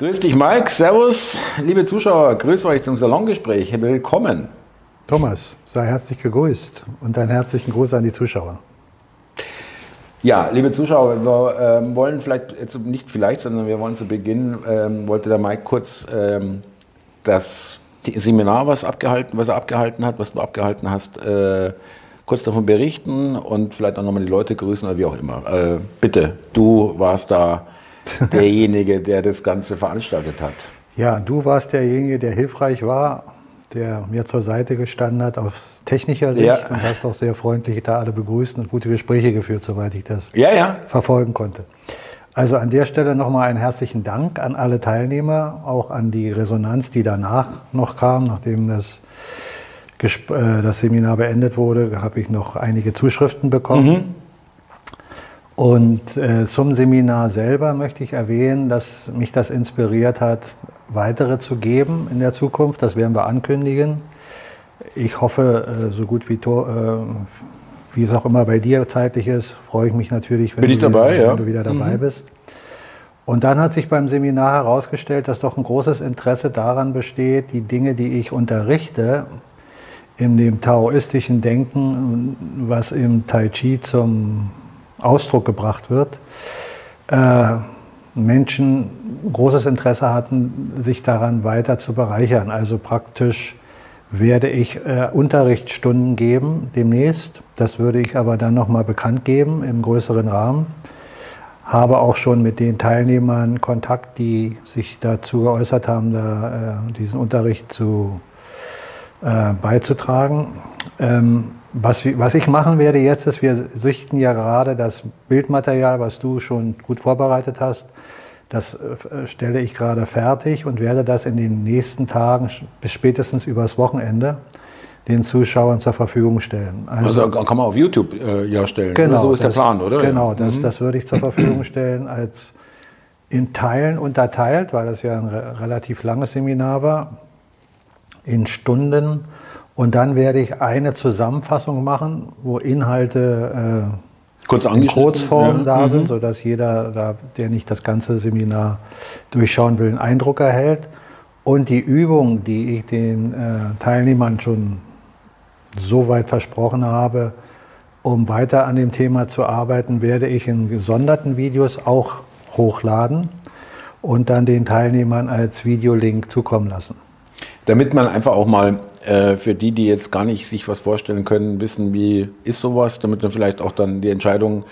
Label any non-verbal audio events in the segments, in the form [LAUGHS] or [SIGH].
Grüß dich, Mike. Servus, liebe Zuschauer. Grüß euch zum Salongespräch. Willkommen. Thomas, sei herzlich gegrüßt und einen herzlichen Gruß an die Zuschauer. Ja, liebe Zuschauer, wir ähm, wollen vielleicht, nicht vielleicht, sondern wir wollen zu Beginn, ähm, wollte der Mike kurz ähm, das Seminar, was, abgehalten, was er abgehalten hat, was du abgehalten hast, äh, kurz davon berichten und vielleicht auch nochmal die Leute grüßen oder wie auch immer. Äh, bitte, du warst da [LAUGHS] derjenige, der das Ganze veranstaltet hat. Ja, du warst derjenige, der hilfreich war, der mir zur Seite gestanden hat aus technischer Sicht ja. und hast auch sehr freundlich da alle begrüßt und gute Gespräche geführt, soweit ich das ja, ja. verfolgen konnte. Also an der Stelle nochmal einen herzlichen Dank an alle Teilnehmer, auch an die Resonanz, die danach noch kam, nachdem das, Gesp äh, das Seminar beendet wurde, habe ich noch einige Zuschriften bekommen. Mhm. Und äh, zum Seminar selber möchte ich erwähnen, dass mich das inspiriert hat, weitere zu geben in der Zukunft. Das werden wir ankündigen. Ich hoffe, äh, so gut wie, äh, wie es auch immer bei dir zeitlich ist, freue ich mich natürlich, wenn, Bin du, dabei, wieder, ja. wenn du wieder dabei mhm. bist. Und dann hat sich beim Seminar herausgestellt, dass doch ein großes Interesse daran besteht, die Dinge, die ich unterrichte, in dem taoistischen Denken, was im Tai Chi zum Ausdruck gebracht wird, äh, Menschen großes Interesse hatten, sich daran weiter zu bereichern. Also praktisch werde ich äh, Unterrichtsstunden geben demnächst. Das würde ich aber dann nochmal bekannt geben im größeren Rahmen. Habe auch schon mit den Teilnehmern Kontakt, die sich dazu geäußert haben, da, äh, diesen Unterricht zu, äh, beizutragen. Ähm, was, was, ich machen werde jetzt ist, wir sichten ja gerade das Bildmaterial, was du schon gut vorbereitet hast, das äh, stelle ich gerade fertig und werde das in den nächsten Tagen bis spätestens übers Wochenende den Zuschauern zur Verfügung stellen. Also, also kann man auf YouTube äh, ja stellen. Genau, so ist das, der Plan, oder? Genau, das, mhm. das würde ich zur Verfügung stellen als in Teilen unterteilt, weil das ja ein re relativ langes Seminar war, in Stunden. Und dann werde ich eine Zusammenfassung machen, wo Inhalte äh, Kurz in Kurzform ja. da mhm. sind, sodass jeder, der nicht das ganze Seminar durchschauen will, einen Eindruck erhält. Und die Übung, die ich den äh, Teilnehmern schon so weit versprochen habe, um weiter an dem Thema zu arbeiten, werde ich in gesonderten Videos auch hochladen und dann den Teilnehmern als Videolink zukommen lassen. Damit man einfach auch mal äh, für die, die jetzt gar nicht sich was vorstellen können, wissen, wie ist sowas, damit man vielleicht auch dann die Entscheidung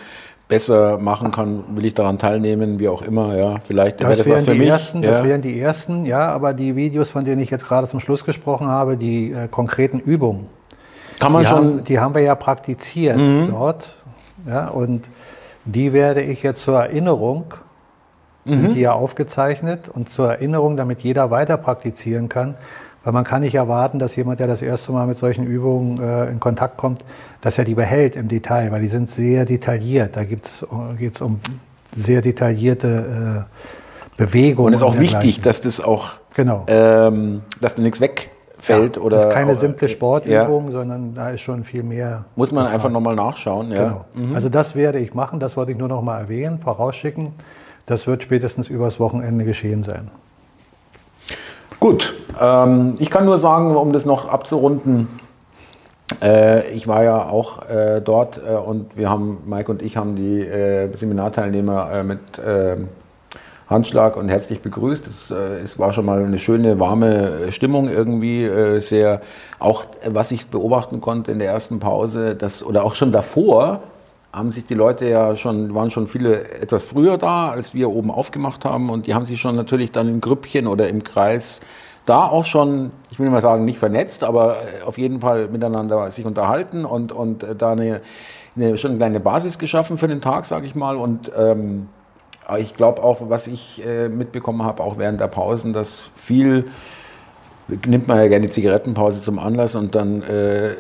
besser machen kann, will ich daran teilnehmen, wie auch immer, ja, vielleicht das wäre das was für mich. Ersten, ja. Das wären die ersten, ja, aber die Videos, von denen ich jetzt gerade zum Schluss gesprochen habe, die äh, konkreten Übungen, kann man die schon, haben, die haben wir ja praktiziert mhm. dort, ja, und die werde ich jetzt zur Erinnerung, mhm. sind die ja aufgezeichnet und zur Erinnerung, damit jeder weiter praktizieren kann, weil man kann nicht erwarten, dass jemand, der das erste Mal mit solchen Übungen äh, in Kontakt kommt, dass er die behält im Detail, weil die sind sehr detailliert. Da geht es um sehr detaillierte äh, Bewegungen. Und es ist auch wichtig, dass das auch, genau. ähm, dass da nichts wegfällt. Ja, oder, das ist keine simple Sportübung, ja. sondern da ist schon viel mehr. Muss man einfach nochmal nachschauen. Ja. Genau. Mhm. Also das werde ich machen, das wollte ich nur nochmal erwähnen, vorausschicken. Das wird spätestens übers Wochenende geschehen sein. Gut, ähm, ich kann nur sagen, um das noch abzurunden, äh, ich war ja auch äh, dort äh, und wir haben, Mike und ich haben die äh, Seminarteilnehmer äh, mit ähm, Handschlag und herzlich begrüßt. Es, äh, es, war schon mal eine schöne, warme Stimmung irgendwie, sehr, auch was ich beobachten konnte in der ersten Pause, dass, oder auch schon davor, haben sich die Leute ja schon, waren schon viele etwas früher da, als wir oben aufgemacht haben und die haben sich schon natürlich dann in Grüppchen oder im Kreis da auch schon, ich will mal sagen, nicht vernetzt, aber äh, auf jeden Fall miteinander sich unterhalten und, und äh, da eine, eine schon eine kleine Basis geschaffen für den Tag, sage ich mal. Und ähm, ich glaube auch, was ich äh, mitbekommen habe, auch während der Pausen, dass viel nimmt man ja gerne Zigarettenpause zum Anlass und dann äh,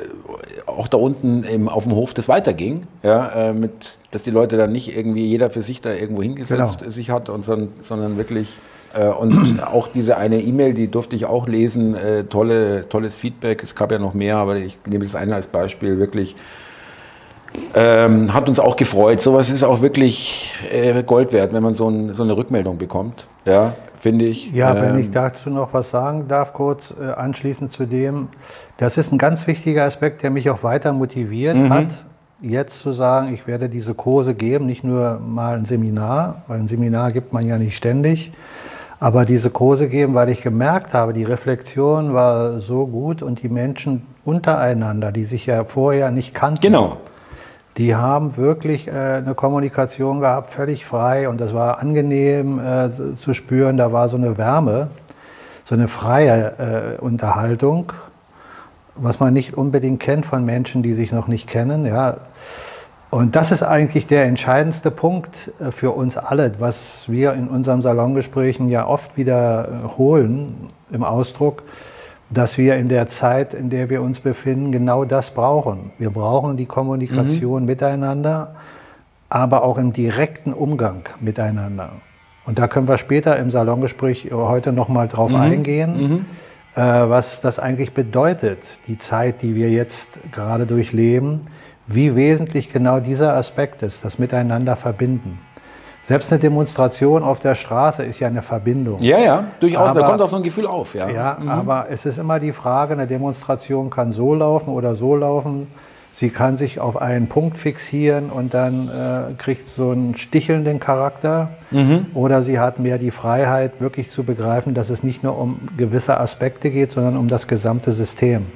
auch da unten im, auf dem Hof das weiterging, ja, äh, mit, dass die Leute dann nicht irgendwie jeder für sich da irgendwo hingesetzt genau. sich hat, und, sondern, sondern wirklich äh, und auch diese eine E-Mail, die durfte ich auch lesen, äh, tolle, tolles Feedback, es gab ja noch mehr, aber ich nehme das eine als Beispiel, wirklich ähm, hat uns auch gefreut. Sowas ist auch wirklich äh, Gold wert, wenn man so, ein, so, eine Rückmeldung bekommt. Ja, finde ich. Ja, ähm, wenn ich dazu noch was sagen darf, kurz äh, anschließend zu dem, das ist ein ganz wichtiger Aspekt, der mich auch weiter motiviert mhm. hat, jetzt zu sagen, ich werde diese Kurse geben, nicht nur mal ein Seminar, weil ein Seminar gibt man ja nicht ständig, aber diese Kurse geben, weil ich gemerkt habe, die Reflexion war so gut und die Menschen untereinander, die sich ja vorher nicht kannten. Genau. Die haben wirklich äh, eine Kommunikation gehabt, völlig frei und das war angenehm äh, zu spüren. Da war so eine Wärme, so eine freie äh, Unterhaltung, was man nicht unbedingt kennt von Menschen, die sich noch nicht kennen. Ja. Und das ist eigentlich der entscheidendste Punkt äh, für uns alle, was wir in unseren Salongesprächen ja oft wiederholen äh, im Ausdruck dass wir in der Zeit, in der wir uns befinden, genau das brauchen. Wir brauchen die Kommunikation mhm. miteinander, aber auch im direkten Umgang miteinander. Und da können wir später im Salongespräch heute nochmal drauf mhm. eingehen, mhm. Äh, was das eigentlich bedeutet, die Zeit, die wir jetzt gerade durchleben, wie wesentlich genau dieser Aspekt ist, das Miteinander verbinden. Selbst eine Demonstration auf der Straße ist ja eine Verbindung. Ja, ja, durchaus. Aber, da kommt auch so ein Gefühl auf. Ja, ja mhm. aber es ist immer die Frage, eine Demonstration kann so laufen oder so laufen. Sie kann sich auf einen Punkt fixieren und dann äh, kriegt so einen stichelnden Charakter. Mhm. Oder sie hat mehr die Freiheit, wirklich zu begreifen, dass es nicht nur um gewisse Aspekte geht, sondern um das gesamte System.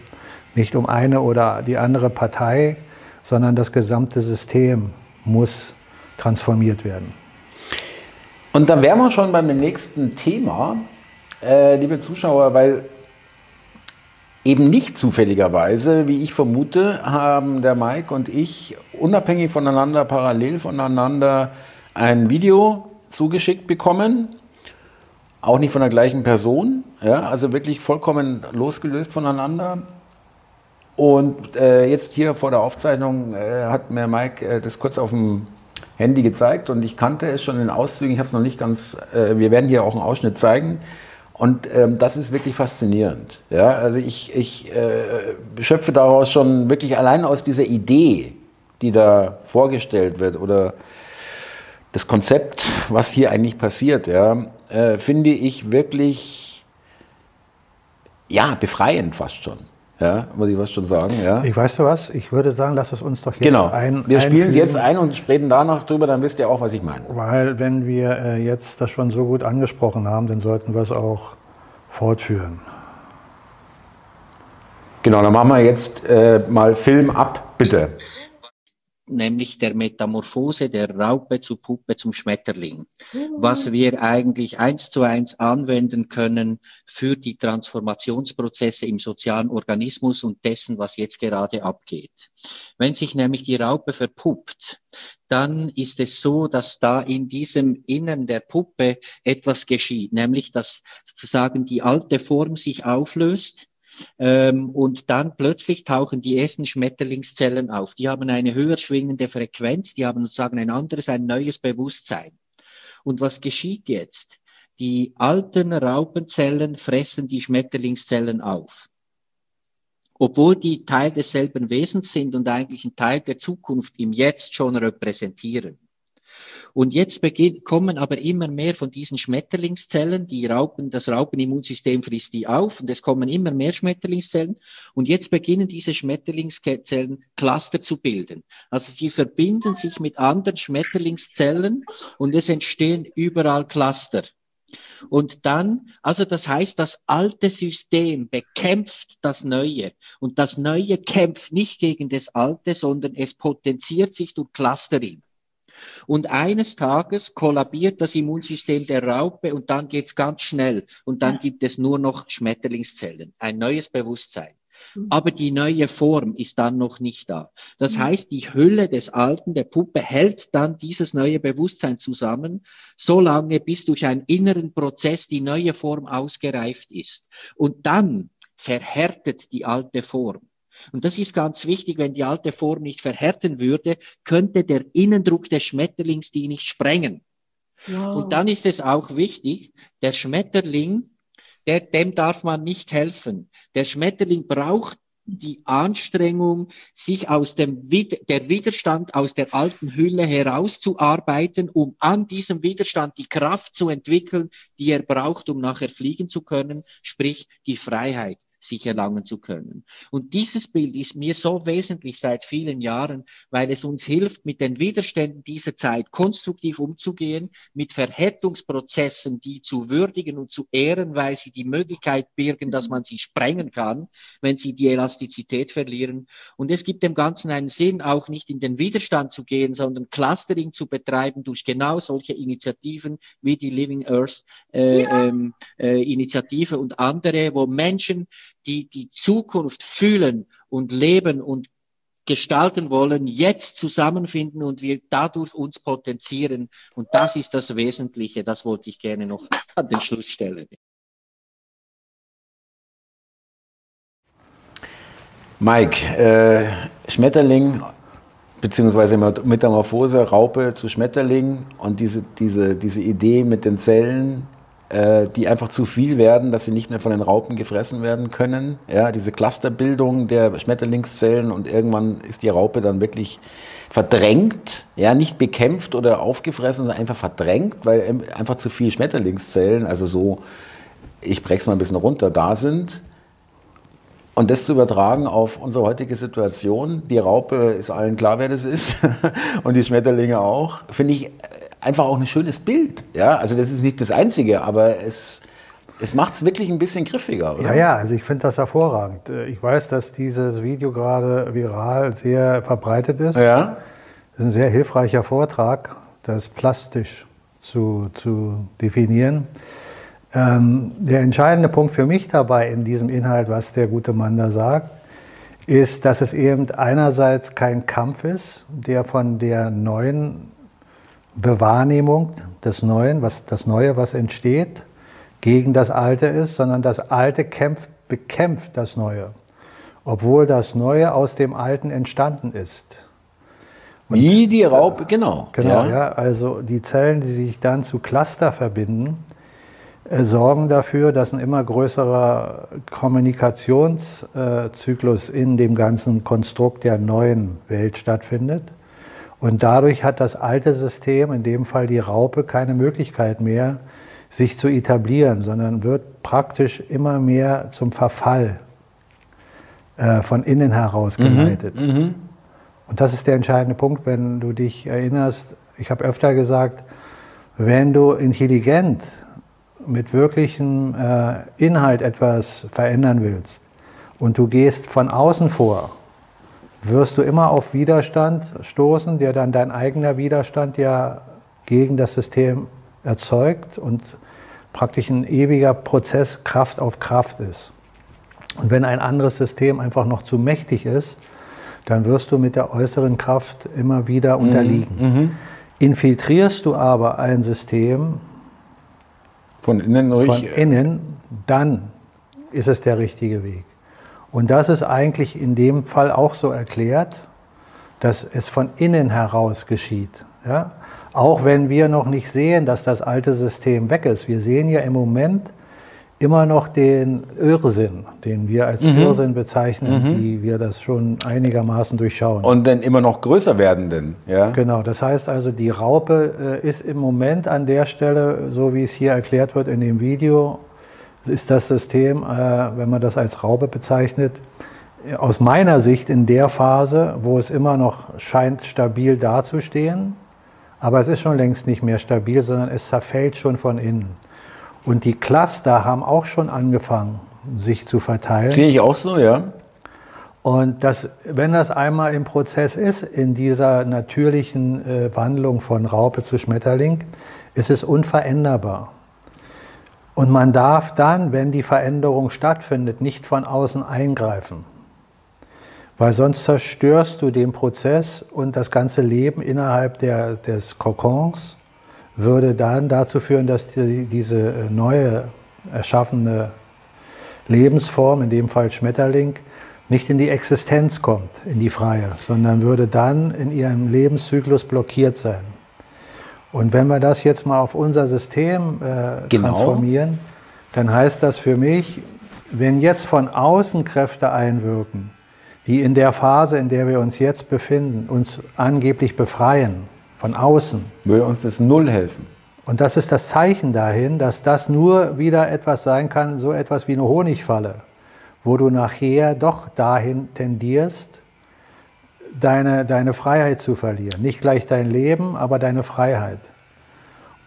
Nicht um eine oder die andere Partei, sondern das gesamte System muss transformiert werden. Und dann wären wir schon beim nächsten Thema, äh, liebe Zuschauer, weil eben nicht zufälligerweise, wie ich vermute, haben der Mike und ich unabhängig voneinander, parallel voneinander ein Video zugeschickt bekommen. Auch nicht von der gleichen Person, ja, also wirklich vollkommen losgelöst voneinander. Und äh, jetzt hier vor der Aufzeichnung äh, hat mir Mike äh, das kurz auf dem Handy gezeigt und ich kannte es schon in Auszügen. Ich habe es noch nicht ganz. Äh, wir werden hier auch einen Ausschnitt zeigen. Und ähm, das ist wirklich faszinierend. Ja, also ich, ich äh, schöpfe daraus schon wirklich allein aus dieser Idee, die da vorgestellt wird oder das Konzept, was hier eigentlich passiert, ja, äh, finde ich wirklich ja, befreiend fast schon. Ja, muss ich was schon sagen. Ja. Ich weiß du was, ich würde sagen, lass es uns doch jetzt genau. ein. Wir spielen es jetzt ein und reden danach drüber, dann wisst ihr auch, was ich meine. Weil wenn wir äh, jetzt das schon so gut angesprochen haben, dann sollten wir es auch fortführen. Genau, dann machen wir jetzt äh, mal Film ab, bitte nämlich der Metamorphose der Raupe zu Puppe zum Schmetterling, was wir eigentlich eins zu eins anwenden können für die Transformationsprozesse im sozialen Organismus und dessen, was jetzt gerade abgeht. Wenn sich nämlich die Raupe verpuppt, dann ist es so, dass da in diesem Innern der Puppe etwas geschieht, nämlich dass sozusagen die alte Form sich auflöst, ähm, und dann plötzlich tauchen die ersten Schmetterlingszellen auf. Die haben eine höher schwingende Frequenz, die haben sozusagen ein anderes, ein neues Bewusstsein. Und was geschieht jetzt? Die alten Raupenzellen fressen die Schmetterlingszellen auf. Obwohl die Teil desselben Wesens sind und eigentlich ein Teil der Zukunft im Jetzt schon repräsentieren. Und jetzt beginn, kommen aber immer mehr von diesen Schmetterlingszellen, die Raupen, das Raupenimmunsystem frisst die auf und es kommen immer mehr Schmetterlingszellen. Und jetzt beginnen diese Schmetterlingszellen Cluster zu bilden. Also sie verbinden sich mit anderen Schmetterlingszellen und es entstehen überall Cluster. Und dann, also das heißt, das alte System bekämpft das Neue. Und das Neue kämpft nicht gegen das Alte, sondern es potenziert sich durch Clustering. Und eines Tages kollabiert das Immunsystem der Raupe und dann geht's ganz schnell. Und dann gibt es nur noch Schmetterlingszellen, ein neues Bewusstsein. Mhm. Aber die neue Form ist dann noch nicht da. Das mhm. heißt, die Hülle des Alten, der Puppe, hält dann dieses neue Bewusstsein zusammen, solange bis durch einen inneren Prozess die neue Form ausgereift ist. Und dann verhärtet die alte Form. Und das ist ganz wichtig, wenn die alte Form nicht verhärten würde, könnte der Innendruck des Schmetterlings die nicht sprengen. Wow. Und dann ist es auch wichtig, der Schmetterling, der, dem darf man nicht helfen. Der Schmetterling braucht die Anstrengung, sich aus dem der Widerstand aus der alten Hülle herauszuarbeiten, um an diesem Widerstand die Kraft zu entwickeln, die er braucht, um nachher fliegen zu können, sprich die Freiheit sich erlangen zu können. Und dieses Bild ist mir so wesentlich seit vielen Jahren, weil es uns hilft, mit den Widerständen dieser Zeit konstruktiv umzugehen, mit Verhärtungsprozessen, die zu würdigen und zu ehren, weil sie die Möglichkeit birgen, dass man sie sprengen kann, wenn sie die Elastizität verlieren. Und es gibt dem Ganzen einen Sinn, auch nicht in den Widerstand zu gehen, sondern Clustering zu betreiben durch genau solche Initiativen wie die Living Earth äh, ja. ähm, äh, Initiative und andere, wo Menschen die die Zukunft fühlen und leben und gestalten wollen, jetzt zusammenfinden und wir dadurch uns potenzieren. Und das ist das Wesentliche. Das wollte ich gerne noch an den Schluss stellen. Mike, äh, Schmetterling beziehungsweise Metamorphose, Raupe zu Schmetterling und diese, diese, diese Idee mit den Zellen, äh, die einfach zu viel werden, dass sie nicht mehr von den Raupen gefressen werden können. Ja, diese Clusterbildung der Schmetterlingszellen und irgendwann ist die Raupe dann wirklich verdrängt, ja, nicht bekämpft oder aufgefressen, sondern einfach verdrängt, weil einfach zu viel Schmetterlingszellen, also so, ich brech's mal ein bisschen runter, da sind. Und das zu übertragen auf unsere heutige Situation, die Raupe ist allen klar, wer das ist, [LAUGHS] und die Schmetterlinge auch, finde ich einfach auch ein schönes Bild. Ja, also das ist nicht das Einzige, aber es, es macht es wirklich ein bisschen griffiger, oder? Ja, ja, also ich finde das hervorragend. Ich weiß, dass dieses Video gerade viral sehr verbreitet ist. Ja. Das ist ein sehr hilfreicher Vortrag, das plastisch zu, zu definieren. Ähm, der entscheidende Punkt für mich dabei in diesem Inhalt, was der gute Mann da sagt, ist, dass es eben einerseits kein Kampf ist, der von der neuen Bewahrnehmung des Neuen, was, das Neue, was entsteht, gegen das Alte ist, sondern das Alte kämpft, bekämpft das Neue, obwohl das Neue aus dem Alten entstanden ist. Und Wie die Raupe, genau. Genau, ja. ja. Also die Zellen, die sich dann zu Cluster verbinden, äh, sorgen dafür, dass ein immer größerer Kommunikationszyklus äh, in dem ganzen Konstrukt der neuen Welt stattfindet. Und dadurch hat das alte System, in dem Fall die Raupe, keine Möglichkeit mehr, sich zu etablieren, sondern wird praktisch immer mehr zum Verfall äh, von innen heraus mhm, geleitet. Mhm, Und das ist der entscheidende Punkt, wenn du dich erinnerst. Ich habe öfter gesagt, wenn du intelligent mit wirklichem äh, Inhalt etwas verändern willst und du gehst von außen vor, wirst du immer auf Widerstand stoßen, der dann dein eigener Widerstand ja gegen das System erzeugt und praktisch ein ewiger Prozess Kraft auf Kraft ist. Und wenn ein anderes System einfach noch zu mächtig ist, dann wirst du mit der äußeren Kraft immer wieder mhm. unterliegen. Mhm. Infiltrierst du aber ein System von innen, durch, von innen, dann ist es der richtige Weg. Und das ist eigentlich in dem Fall auch so erklärt, dass es von innen heraus geschieht. Ja? Auch wenn wir noch nicht sehen, dass das alte System weg ist. Wir sehen ja im Moment immer noch den Irrsinn, den wir als mhm. Irrsinn bezeichnen, mhm. die wir das schon einigermaßen durchschauen. Und den immer noch größer werdenden, ja? Genau, das heißt also, die Raupe äh, ist im Moment an der Stelle, so wie es hier erklärt wird in dem Video, ist das System, äh, wenn man das als Raube bezeichnet, aus meiner Sicht in der Phase, wo es immer noch scheint stabil dazustehen, aber es ist schon längst nicht mehr stabil, sondern es zerfällt schon von innen. Und die Cluster haben auch schon angefangen, sich zu verteilen. Sehe ich auch so, ja. Und das, wenn das einmal im Prozess ist, in dieser natürlichen äh, Wandlung von Raupe zu Schmetterling, ist es unveränderbar. Und man darf dann, wenn die Veränderung stattfindet, nicht von außen eingreifen. Weil sonst zerstörst du den Prozess und das ganze Leben innerhalb der, des Kokons würde dann dazu führen, dass die, diese neue erschaffene Lebensform, in dem Fall Schmetterling, nicht in die Existenz kommt, in die freie, sondern würde dann in ihrem Lebenszyklus blockiert sein. Und wenn wir das jetzt mal auf unser System äh, genau. transformieren, dann heißt das für mich, wenn jetzt von außen Kräfte einwirken, die in der Phase, in der wir uns jetzt befinden, uns angeblich befreien, von außen. Würde uns das null helfen. Und das ist das Zeichen dahin, dass das nur wieder etwas sein kann, so etwas wie eine Honigfalle, wo du nachher doch dahin tendierst, deine, deine Freiheit zu verlieren. Nicht gleich dein Leben, aber deine Freiheit.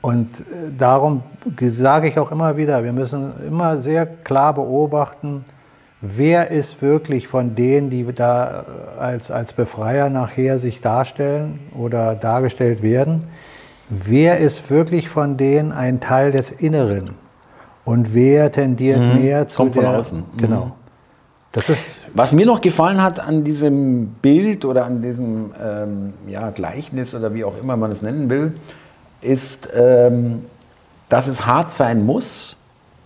Und äh, darum sage ich auch immer wieder, wir müssen immer sehr klar beobachten, wer ist wirklich von denen, die da äh, als, als Befreier nachher sich darstellen oder dargestellt werden, wer ist wirklich von denen ein Teil des Inneren und wer tendiert mhm. mehr zu Kommt der, von außen. Genau. Mhm. Das ist Was mir noch gefallen hat an diesem Bild oder an diesem ähm, ja, Gleichnis oder wie auch immer man es nennen will, ist, ähm, dass es hart sein muss,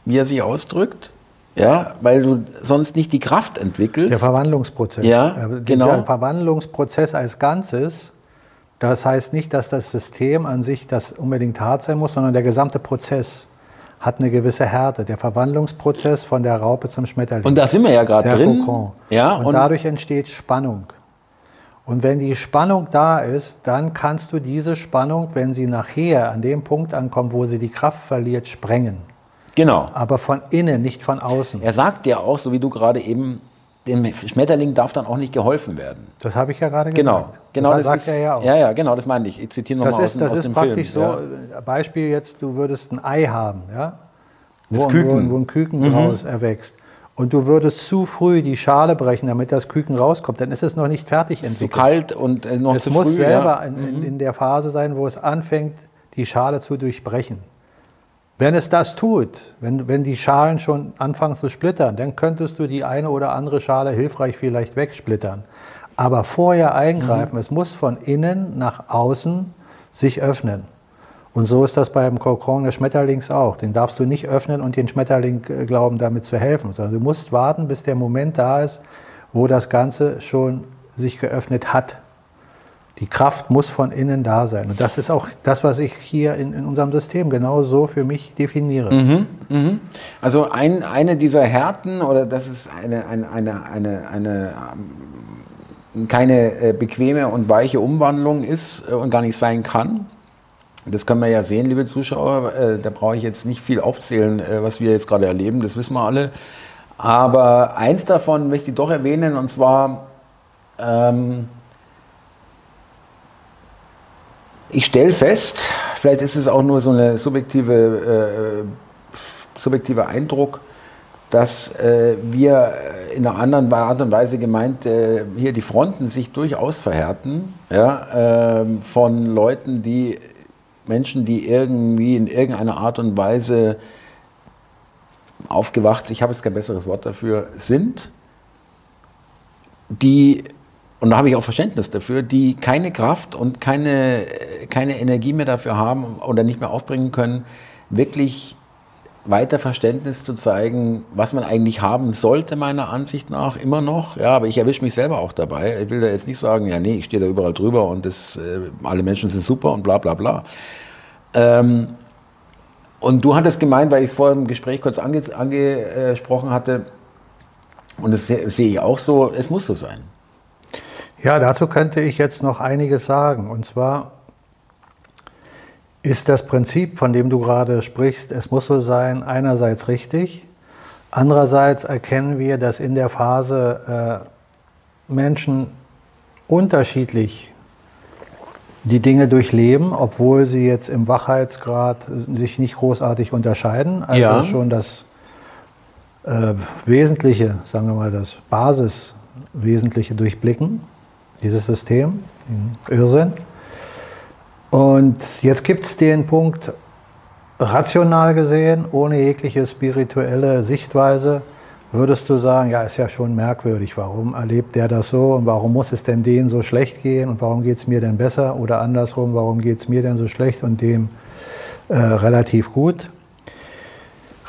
wie er sich ausdrückt, ja, weil du sonst nicht die Kraft entwickelst. Der Verwandlungsprozess. Ja, genau. Der Verwandlungsprozess als Ganzes, das heißt nicht, dass das System an sich das unbedingt hart sein muss, sondern der gesamte Prozess hat eine gewisse Härte. Der Verwandlungsprozess von der Raupe zum Schmetterling. Und da sind wir ja gerade drin. Kokon. Ja, und, und dadurch entsteht Spannung. Und wenn die Spannung da ist, dann kannst du diese Spannung, wenn sie nachher an dem Punkt ankommt, wo sie die Kraft verliert, sprengen. Genau. Aber von innen, nicht von außen. Er sagt ja auch, so wie du gerade eben, dem Schmetterling darf dann auch nicht geholfen werden. Das habe ich ja gerade genau. gesagt. Genau, das, das sagt er ja auch. Ja, ja, genau, das meine ich. Ich zitiere nochmal aus, das aus ist dem praktisch Film. so, ja. Beispiel jetzt, du würdest ein Ei haben, ja? Das wo. Wo, wo ein Küken mhm. draus erwächst und du würdest zu früh die Schale brechen, damit das Küken rauskommt, dann ist es noch nicht fertig entwickelt. Es ist zu kalt und äh, noch es zu früh. Es muss selber ja. in, in, der Phase sein, wo es anfängt, die Schale zu durchbrechen. Wenn es das tut, wenn, wenn die Schalen schon anfangen zu splittern, dann könntest du die eine oder andere Schale hilfreich vielleicht wegsplittern. Aber vorher eingreifen, mhm. es muss von innen nach außen sich öffnen. Und so ist das beim Kokon des Schmetterlings auch. Den darfst du nicht öffnen und den Schmetterling äh, glauben, damit zu helfen, sondern du musst warten, bis der Moment da ist, wo das Ganze schon sich geöffnet hat. Die Kraft muss von innen da sein. Und das ist auch das, was ich hier in, in unserem System genau so für mich definiere. Mhm, mh. Also ein, eine dieser Härten, oder das ist eine, eine, eine, eine, eine ähm, keine äh, bequeme und weiche Umwandlung ist äh, und gar nicht sein kann, das können wir ja sehen, liebe Zuschauer. Äh, da brauche ich jetzt nicht viel aufzählen, äh, was wir jetzt gerade erleben. Das wissen wir alle. Aber eins davon möchte ich doch erwähnen, und zwar, ähm, ich stelle fest, vielleicht ist es auch nur so eine subjektive, äh, subjektiver Eindruck, dass äh, wir in einer anderen Art und Weise gemeint äh, hier die Fronten sich durchaus verhärten ja, äh, von Leuten, die Menschen, die irgendwie in irgendeiner Art und Weise aufgewacht, ich habe jetzt kein besseres Wort dafür, sind, die, und da habe ich auch Verständnis dafür, die keine Kraft und keine, keine Energie mehr dafür haben oder nicht mehr aufbringen können, wirklich weiter Verständnis zu zeigen, was man eigentlich haben sollte, meiner Ansicht nach, immer noch. Ja, aber ich erwische mich selber auch dabei. Ich will da jetzt nicht sagen, ja, nee, ich stehe da überall drüber und das, äh, alle Menschen sind super und bla bla bla. Ähm, und du hattest gemeint, weil ich es vorher im Gespräch kurz ange angesprochen hatte, und das sehe seh ich auch so, es muss so sein. Ja, dazu könnte ich jetzt noch einiges sagen. Und zwar ist das Prinzip, von dem du gerade sprichst, es muss so sein, einerseits richtig. Andererseits erkennen wir, dass in der Phase äh, Menschen unterschiedlich die Dinge durchleben, obwohl sie jetzt im Wachheitsgrad sich nicht großartig unterscheiden. Also ja. schon das äh, Wesentliche, sagen wir mal, das Basiswesentliche durchblicken, dieses System, Irrsinn. Und jetzt gibt es den Punkt, rational gesehen, ohne jegliche spirituelle Sichtweise, würdest du sagen, ja, ist ja schon merkwürdig, warum erlebt der das so und warum muss es denn denen so schlecht gehen und warum geht es mir denn besser oder andersrum, warum geht es mir denn so schlecht und dem äh, relativ gut?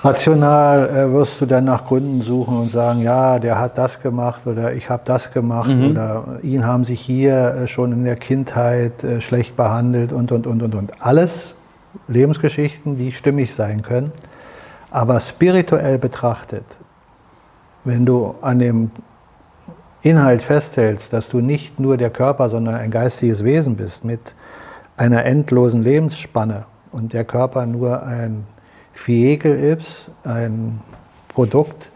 Rational äh, wirst du dann nach Gründen suchen und sagen, ja, der hat das gemacht oder ich habe das gemacht mhm. oder ihn haben sich hier äh, schon in der Kindheit äh, schlecht behandelt und, und, und, und, und. Alles Lebensgeschichten, die stimmig sein können. Aber spirituell betrachtet wenn du an dem Inhalt festhältst, dass du nicht nur der Körper, sondern ein geistiges Wesen bist mit einer endlosen Lebensspanne und der Körper nur ein Vehikel ist, ein Produkt,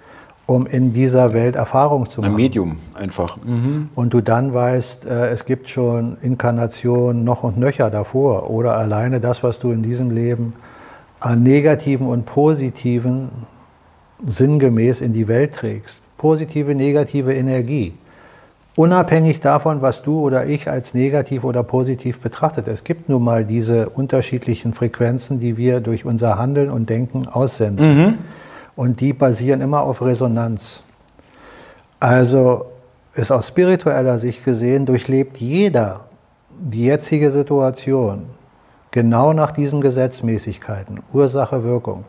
um in dieser Welt Erfahrung zu machen. Ein Medium einfach. Mhm. Und du dann weißt, äh, es gibt schon Inkarnationen noch und nöcher davor oder alleine das, was du in diesem Leben an negativen und positiven sinngemäß in die Welt trägst. Positive, negative Energie. Unabhängig davon, was du oder ich als negativ oder positiv betrachtet. Es gibt nun mal diese unterschiedlichen Frequenzen, die wir durch unser Handeln und Denken aussenden. Mhm. Und die basieren immer auf Resonanz. Also ist aus spiritueller Sicht gesehen, durchlebt jeder die jetzige Situation genau nach diesen Gesetzmäßigkeiten, Ursache, Wirkung.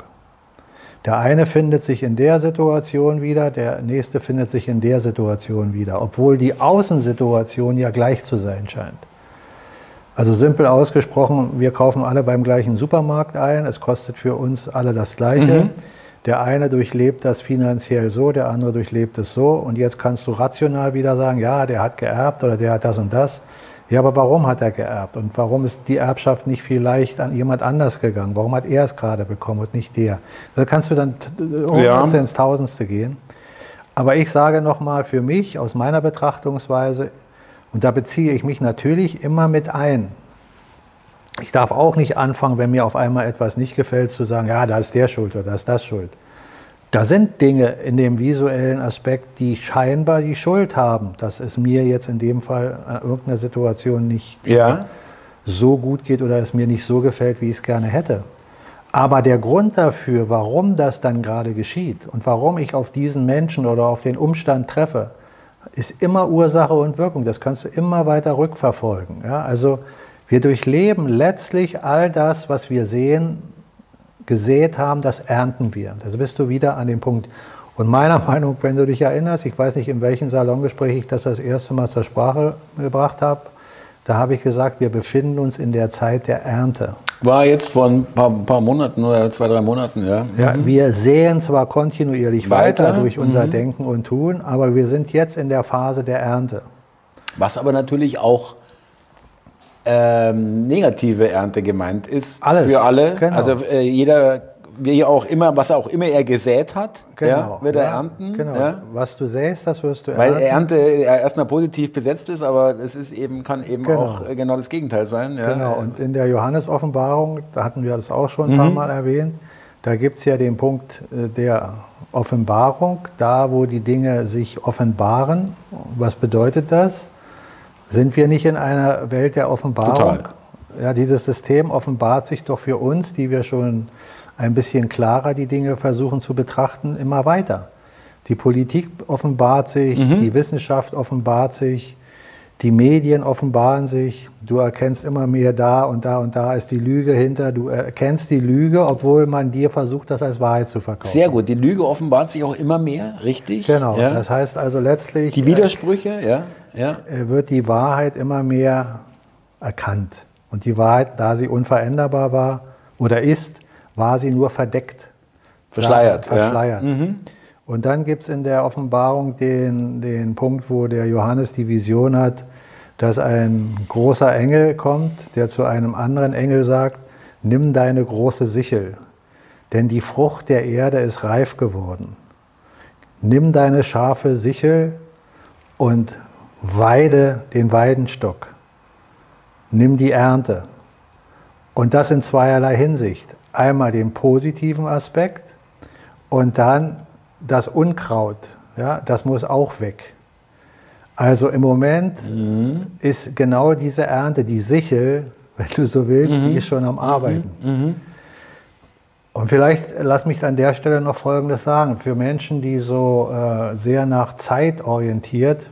Der eine findet sich in der Situation wieder, der nächste findet sich in der Situation wieder, obwohl die Außensituation ja gleich zu sein scheint. Also simpel ausgesprochen, wir kaufen alle beim gleichen Supermarkt ein, es kostet für uns alle das Gleiche. Mhm. Der eine durchlebt das finanziell so, der andere durchlebt es so und jetzt kannst du rational wieder sagen, ja, der hat geerbt oder der hat das und das. Ja, aber warum hat er geerbt? Und warum ist die Erbschaft nicht vielleicht an jemand anders gegangen? Warum hat er es gerade bekommen und nicht der? Da kannst du dann ja. ins Tausendste gehen. Aber ich sage nochmal für mich, aus meiner Betrachtungsweise, und da beziehe ich mich natürlich immer mit ein. Ich darf auch nicht anfangen, wenn mir auf einmal etwas nicht gefällt, zu sagen, ja, da ist der schuld oder da ist das schuld. Da sind Dinge in dem visuellen Aspekt, die scheinbar die Schuld haben, dass es mir jetzt in dem Fall an irgendeiner Situation nicht ja. so gut geht oder es mir nicht so gefällt, wie ich es gerne hätte. Aber der Grund dafür, warum das dann gerade geschieht und warum ich auf diesen Menschen oder auf den Umstand treffe, ist immer Ursache und Wirkung. Das kannst du immer weiter rückverfolgen. Ja? Also wir durchleben letztlich all das, was wir sehen, gesät haben, das ernten wir. Da bist du wieder an dem Punkt. Und meiner [LAUGHS] Meinung, wenn du dich erinnerst, ich weiß nicht, in welchem Salongespräch ich das das erste Mal zur Sprache gebracht habe, da habe ich gesagt, wir befinden uns in der Zeit der Ernte. War jetzt vor ein paar, paar Monaten oder zwei, drei Monaten, ja. Ja, mhm. wir säen zwar kontinuierlich weiter, weiter durch unser mhm. Denken und Tun, aber wir sind jetzt in der Phase der Ernte. Was aber natürlich auch ähm, negative Ernte gemeint ist Alles, für alle. Genau. Also äh, jeder, wie auch immer, was auch immer er gesät hat, genau, ja, wird er ja, ernten. Genau. Ja. Was du säst, das wirst du ernten. Weil Ernte erstmal positiv besetzt ist, aber es ist eben, kann eben genau. auch äh, genau das Gegenteil sein. Genau, und in der Johannes-Offenbarung, da hatten wir das auch schon ein mhm. paar Mal erwähnt, da gibt es ja den Punkt äh, der Offenbarung, da wo die Dinge sich offenbaren. Was bedeutet das? Sind wir nicht in einer Welt der Offenbarung? Total. Ja, dieses System offenbart sich doch für uns, die wir schon ein bisschen klarer die Dinge versuchen zu betrachten, immer weiter. Die Politik offenbart sich, mhm. die Wissenschaft offenbart sich, die Medien offenbaren sich. Du erkennst immer mehr da und da und da ist die Lüge hinter. Du erkennst die Lüge, obwohl man dir versucht, das als Wahrheit zu verkaufen. Sehr gut. Die Lüge offenbart sich auch immer mehr, richtig? Genau. Ja. Das heißt also letztlich. Die Widersprüche, äh, ja ja. wird die Wahrheit immer mehr erkannt. Und die Wahrheit, da sie unveränderbar war oder ist, war sie nur verdeckt. Verschleiert. Verschleiert. Ja. Mhm. Und dann gibt es in der Offenbarung den, den Punkt, wo der Johannes die Vision hat, dass ein großer Engel kommt, der zu einem anderen Engel sagt, nimm deine große Sichel, denn die Frucht der Erde ist reif geworden. Nimm deine scharfe Sichel und weide den Weidenstock, nimm die Ernte. Und das in zweierlei Hinsicht. Einmal den positiven Aspekt und dann das Unkraut, ja, das muss auch weg. Also im Moment mhm. ist genau diese Ernte, die Sichel, wenn du so willst, mhm. die ist schon am Arbeiten. Mhm. mhm. Und vielleicht lass mich an der Stelle noch Folgendes sagen. Für Menschen, die so äh, sehr nach Zeit orientiert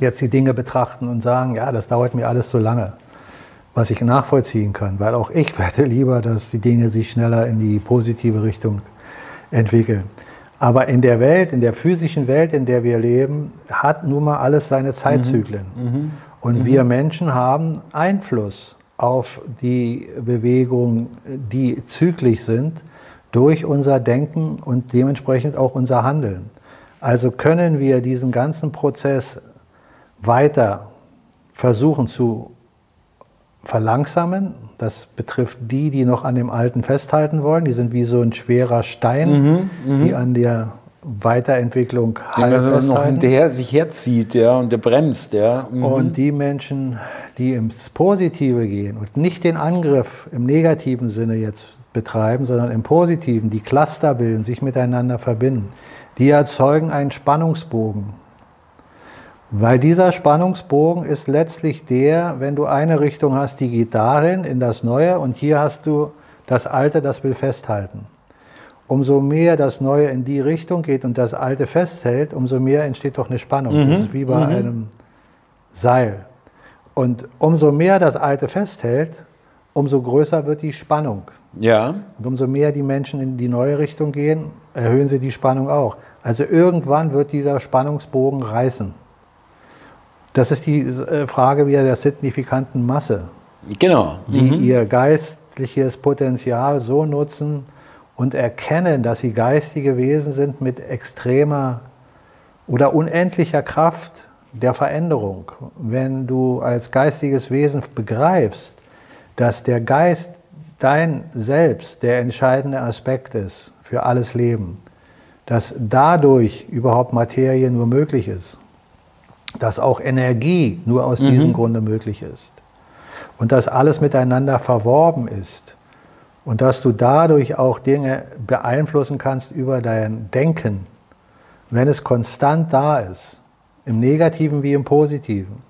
jetzt die Dinge betrachten und sagen, ja, das dauert mir alles so lange, was ich nachvollziehen kann, weil auch ich werde lieber, dass die Dinge sich schneller in die positive Richtung entwickeln. Aber in der Welt, in der physischen Welt, in der wir leben, hat nun mal alles seine Zeitzyklen. Mhm. mhm. Und mhm. wir Menschen haben Einfluss auf die Bewegungen, die zyklisch sind, durch unser Denken und dementsprechend auch unser Handeln. Also können wir diesen ganzen Prozess weiter versuchen zu verlangsamen. Das betrifft die, die noch an dem Alten festhalten wollen. Die sind wie so ein schwerer Stein, mhm, die an der Weiterentwicklung halt festhalten. noch hinterher sich herzieht ja, und der bremst. Ja. Mhm. Und die Menschen, die ins Positive gehen und nicht den Angriff im negativen Sinne jetzt betreiben, sondern im positiven, die Cluster bilden, sich miteinander verbinden, die erzeugen einen Spannungsbogen. Weil dieser Spannungsbogen ist letztlich der, wenn du eine Richtung hast, die geht darin, in das Neue, und hier hast du das Alte, das will festhalten. Umso mehr das Neue in die Richtung geht und das Alte festhält, umso mehr entsteht doch eine Spannung. Mhm. Das ist wie bei mhm. einem Seil. Und umso mehr das Alte festhält, umso größer wird die Spannung. Ja. Und umso mehr die Menschen in die neue Richtung gehen, erhöhen sie die Spannung auch. Also irgendwann wird dieser Spannungsbogen reißen. Das ist die äh, Frage wieder der signifikanten Masse. Genau. Die mhm. ihr geistliches Potenzial so nutzen und erkennen, dass sie geistige Wesen sind mit extremer oder unendlicher Kraft der Veränderung. Wenn du als geistiges Wesen begreifst, dass der Geist dein Selbst der entscheidende Aspekt ist für alles Leben, dass dadurch überhaupt Materie nur möglich ist, dass auch Energie nur aus mhm. diesem Grunde möglich ist und dass alles miteinander verworben ist und dass du dadurch auch Dinge beeinflussen kannst über dein Denken, wenn es konstant da ist, im negativen wie im positiven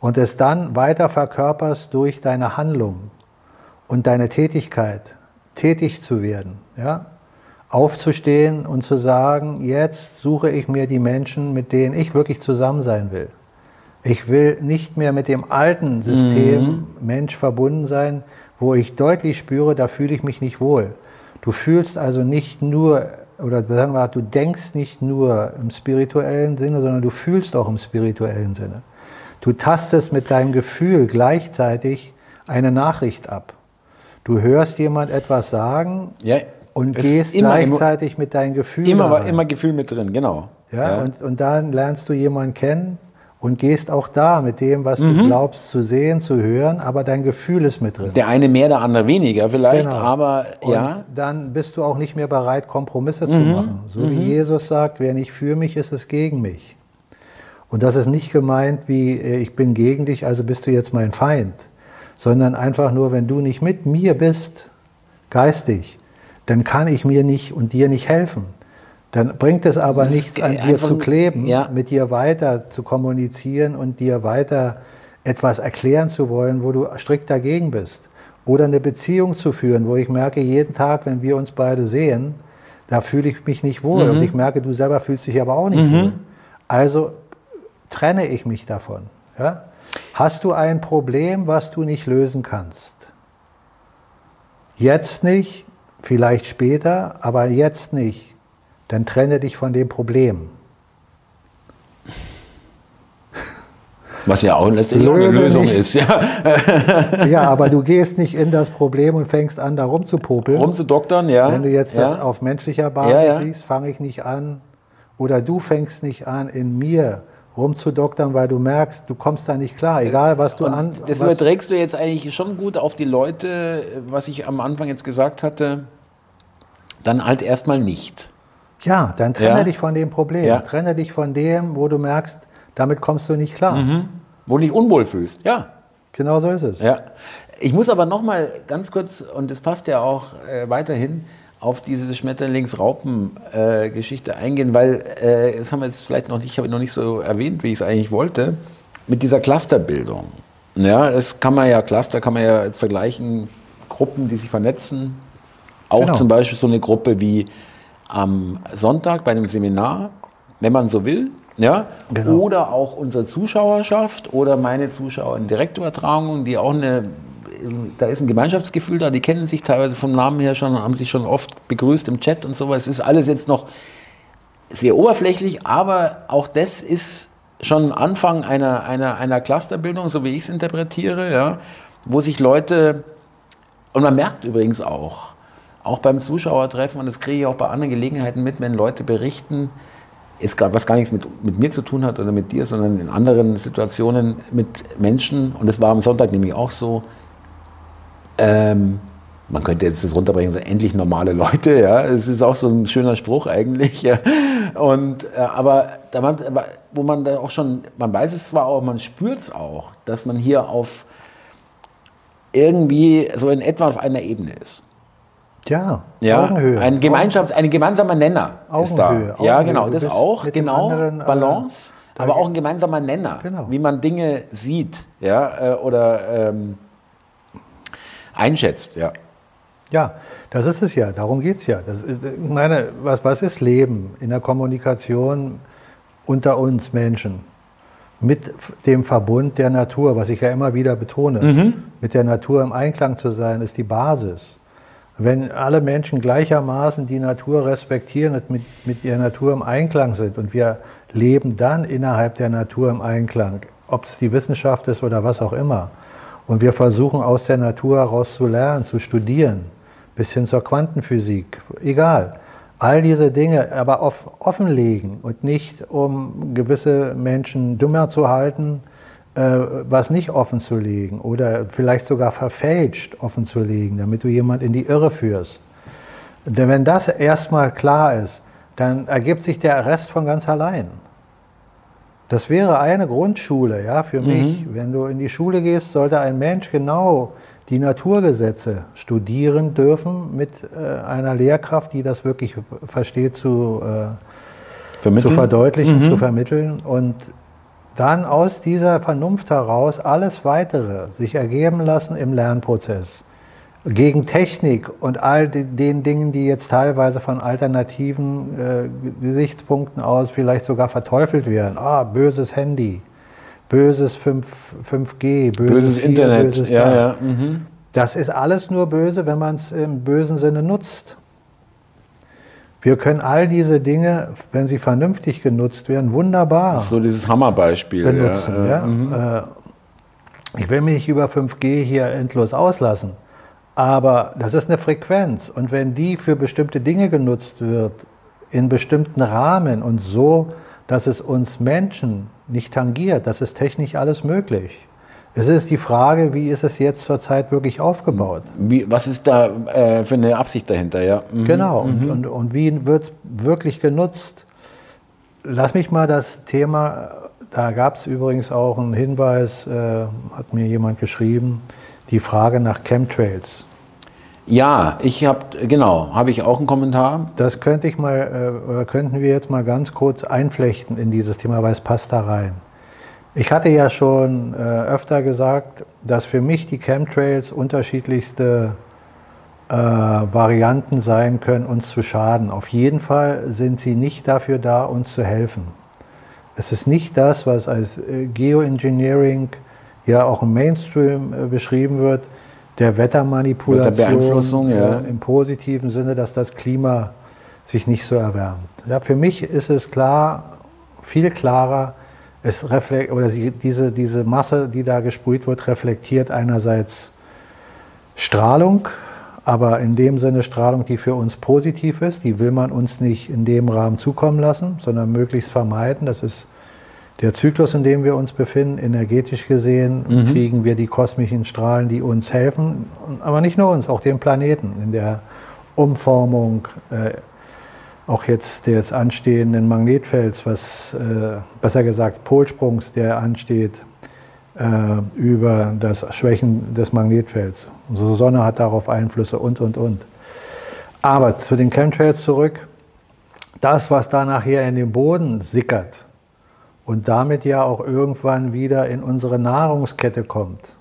und es dann weiter verkörperst durch deine Handlung und deine Tätigkeit, tätig zu werden, ja? Aufzustehen und zu sagen, jetzt suche ich mir die Menschen, mit denen ich wirklich zusammen sein will. Ich will nicht mehr mit dem alten System mhm. Mensch verbunden sein, wo ich deutlich spüre, da fühle ich mich nicht wohl. Du fühlst also nicht nur, oder sagen wir, du denkst nicht nur im spirituellen Sinne, sondern du fühlst auch im spirituellen Sinne. Du tastest mit deinem Gefühl gleichzeitig eine Nachricht ab. Du hörst jemand etwas sagen ja, und gehst gleichzeitig mit deinen Gefühlen. Immer, immer Gefühl mit drin, genau. Ja, ja, Und, und dann lernst du jemanden kennen und gehst auch da mit dem, was mhm. du glaubst zu sehen, zu hören, aber dein Gefühl ist mit drin. Der eine mehr, der andere weniger vielleicht, genau. aber ja. Und dann bist du auch nicht mehr bereit, Kompromisse mhm. zu machen. So mhm. wie Jesus sagt, wer nicht für mich ist, ist gegen mich. Und das ist nicht gemeint wie, äh, ich bin gegen dich, also bist du jetzt mein Feind, sondern einfach nur, wenn du nicht mit mir bist, geistig, dann kann ich mir nicht und dir nicht helfen. Dann bringt es aber das nichts, an dir zu kleben, ja. mit dir weiter zu kommunizieren und dir weiter etwas erklären zu wollen, wo du strikt dagegen bist. Oder eine Beziehung zu führen, wo ich merke, jeden Tag, wenn wir uns beide sehen, da fühle ich mich nicht wohl. Mhm. Und ich merke, du selber fühlst dich aber auch nicht mhm. wohl. Also trenne ich mich davon. Ja? Hast du ein Problem, was du nicht lösen kannst? Jetzt nicht, vielleicht später, aber jetzt nicht. Dann trenne dich von dem Problem. Was ja auch letztendlich eine Lösung nicht. ist. Ja. [LAUGHS] ja, aber du gehst nicht in das Problem und fängst an, da rumzupopeln. Rumzudoktern, ja. Wenn du jetzt ja. das auf menschlicher Basis ja, ja. siehst, fange ich nicht an. Oder du fängst nicht an, in mir rumzudoktern, weil du merkst, du kommst da nicht klar, egal was du und an. Das überträgst du jetzt eigentlich schon gut auf die Leute, was ich am Anfang jetzt gesagt hatte, dann halt erstmal nicht. Ja, dann trenne ja. dich von dem Problem. Ja. Trenne dich von dem, wo du merkst, damit kommst du nicht klar. Mhm. Wo du dich unwohl fühlst, ja. Genau so ist es. Ja. Ich muss aber noch mal ganz kurz, und das passt ja auch äh, weiterhin, auf diese Schmetterlings-Raupen-Geschichte äh, eingehen, weil äh, das haben wir jetzt vielleicht noch nicht, ich noch nicht so erwähnt, wie ich es eigentlich wollte, mit dieser Clusterbildung. Ja, das kann man ja, Cluster kann man ja jetzt vergleichen, Gruppen, die sich vernetzen. Auch genau. zum Beispiel so eine Gruppe wie am Sonntag bei einem Seminar, wenn man so will. Ja? Genau. Oder auch unsere Zuschauerschaft oder meine Zuschauer in Direktübertragungen, die auch eine da ist ein Gemeinschaftsgefühl da, die kennen sich teilweise vom Namen her schon, haben sich schon oft begrüßt im Chat und sowas. Es ist alles jetzt noch sehr oberflächlich, aber auch das ist schon Anfang einer, einer, einer Clusterbildung, so wie ich es interpretiere, ja, wo sich Leute, und man merkt übrigens auch, auch beim Zuschauertreffen, und das kriege ich auch bei anderen Gelegenheiten mit, wenn Leute berichten, gerade was gar nichts mit, mit mir zu tun hat oder mit dir, sondern in anderen Situationen mit Menschen, und das war am Sonntag nämlich auch so, ähm, man könnte jetzt das runterbrechen, so endlich normale Leute, ja, es ist auch so ein schöner Spruch eigentlich, ja. Und, äh, aber, da man, wo man dann auch schon, man weiß es zwar auch, man spürt es auch, dass man hier auf irgendwie so in etwa auf einer Ebene ist. Ja, ja Augenhöhe. Ein, Gemeinschafts-, ein gemeinsamer Nenner Augenhöhe, ist da. Augenhöhe. Ja, genau, das auch, genau, anderen, Balance, äh, aber auch ein gemeinsamer Nenner, Genau. wie man Dinge sieht, ja, äh, oder ähm, einschätzt, ja. Ja, das ist es ja, darum geht es ja. Das, ich meine, was, was ist Leben in der Kommunikation unter uns Menschen? Mit dem Verbund der Natur, was ich ja immer wieder betone. Mit der Natur im Einklang zu sein, ist die Basis. Wenn alle Menschen gleichermaßen die Natur respektieren und mit, mit der Natur im Einklang sind und wir leben dann innerhalb der Natur im Einklang, ob es die Wissenschaft ist oder was auch immer, und wir versuchen aus der Natur heraus zu lernen, zu studieren, bis hin zur Quantenphysik, egal. All diese Dinge aber offenlegen und nicht, um gewisse Menschen dümmer zu halten, was nicht offen zu legen oder vielleicht sogar verfälscht offen zu legen, damit du jemand in die Irre führst. Denn wenn das erstmal klar ist, dann ergibt sich der Rest von ganz allein. Das wäre eine Grundschule, ja, für mich. Wenn du in die Schule gehst, sollte ein Mensch genau die Naturgesetze studieren dürfen mit äh, einer Lehrkraft, die das wirklich versteht zu, äh, zu verdeutlichen, zu vermitteln und dann aus dieser Vernunft heraus alles Weitere sich ergeben lassen im Lernprozess. Gegen Technik und all de- den Dingen, die jetzt teilweise von alternativen äh, Gesichtspunkten aus vielleicht sogar verteufelt werden. Ah, böses Handy, böses 5, 5G, böses, Böses Internet, böses ja, ja. Mhm. Das ist alles nur böse, wenn man es im bösen Sinne nutzt. Wir können all diese Dinge, wenn sie vernünftig genutzt werden, wunderbar So dieses Hammerbeispiel. benutzen. ja, Ja, mhm. Äh, Ich will mich nicht über 5G hier endlos auslassen, aber das ist eine Frequenz. Und wenn die für bestimmte Dinge genutzt wird, in bestimmten Rahmen und so, dass es uns Menschen nicht tangiert, das ist technisch alles möglich. Es ist die Frage, wie ist es jetzt zurzeit wirklich aufgebaut? Wie, was ist da äh, für eine Absicht dahinter? Ja. Mhm. Genau, und, und, und wie wird es wirklich genutzt? Lass mich mal das Thema, da gab es übrigens auch einen Hinweis, äh, hat mir jemand geschrieben, die Frage nach Chemtrails. Ja, ich habe, genau, habe ich auch einen Kommentar. Das könnte ich mal, äh, oder könnten wir jetzt mal ganz kurz einflechten in dieses Thema, weil es passt da rein. Ich hatte ja schon äh, öfter gesagt, dass für mich die Chemtrails unterschiedlichste äh, Varianten sein können, uns zu schaden. Auf jeden Fall sind sie nicht dafür da, uns zu helfen. Es ist nicht das, was als äh, Geoengineering ja auch im Mainstream äh, beschrieben wird, der Wettermanipulation Wetterbeeinflussung, ja. äh, im positiven Sinne, dass das Klima sich nicht so erwärmt. Ja, für mich ist es klar, viel klarer, es reflekt, oder sie, diese, diese Masse, die da gesprüht wird, reflektiert einerseits Strahlung, aber in dem Sinne Strahlung, die für uns positiv ist, die will man uns nicht in dem Rahmen zukommen lassen, sondern möglichst vermeiden. Das ist der Zyklus, in dem wir uns befinden. Energetisch gesehen kriegen wir die kosmischen Strahlen, die uns helfen, aber nicht nur uns, auch dem Planeten in der Umformung, äh, auch jetzt des anstehenden Magnetfelds, was äh, besser gesagt Polsprungs, der ansteht, äh, über das Schwächen des Magnetfelds. Unsere Sonne hat darauf Einflüsse und, und, und. Aber zu den Chemtrails zurück. Das, was da nachher in den Boden sickert und damit ja auch irgendwann wieder in unsere Nahrungskette kommt,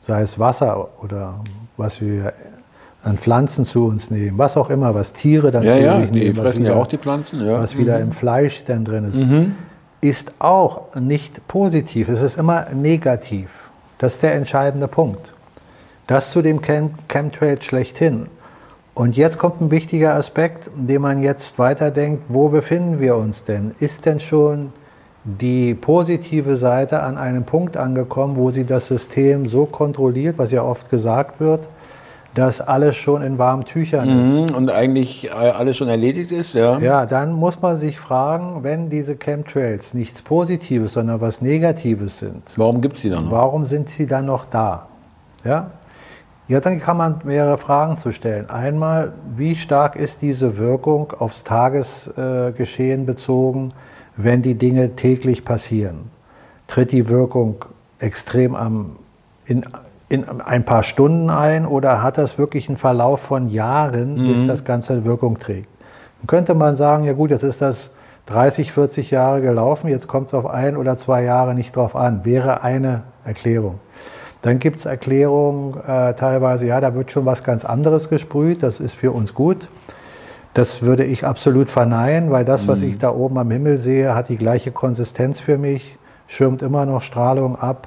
sei es Wasser oder was wir an Pflanzen zu uns nehmen, was auch immer, was Tiere dann Ja, zu ja, sich nehmen, was fressen ja wieder- auch die Pflanzen. Ja. Mhm. was wieder im Fleisch dann drin ist, ist auch nicht positiv. Es ist immer negativ. Das ist der entscheidende Punkt. Das zu dem Chem Chemtrail schlechthin. Und jetzt kommt ein wichtiger Aspekt, indem man jetzt weiterdenkt, wo befinden wir uns denn? Ist denn schon die positive Seite an einem Punkt angekommen, wo sie das System so kontrolliert, was ja oft gesagt wird, dass alles schon in warmen Tüchern ist. Mhm, und eigentlich äh, alles schon erledigt ist, ja. Ja, dann muss man sich fragen, wenn diese Chemtrails nichts Positives, sondern was Negatives sind. Warum gibt es die dann noch? Warum sind sie dann noch da? Ja? Ja, dann kann man mehrere Fragen zu stellen. Einmal, wie stark ist diese Wirkung aufs Tagesgeschehen bezogen, wenn die Dinge täglich passieren? Tritt die Wirkung extrem am, in, in ein paar Stunden ein oder hat das wirklich einen Verlauf von Jahren, mhm. bis das Ganze Wirkung trägt? Dann könnte man sagen, ja gut, jetzt ist das 30, 40 Jahre gelaufen, jetzt kommt es auf ein oder zwei Jahre nicht drauf an. Wäre eine Erklärung. Dann gibt es Erklärungen äh, teilweise, ja, da wird schon was ganz anderes gesprüht, das ist für uns gut. Das würde ich absolut verneinen, weil das, was mhm. ich da oben am Himmel sehe, hat die gleiche Konsistenz für mich, schirmt immer noch Strahlung ab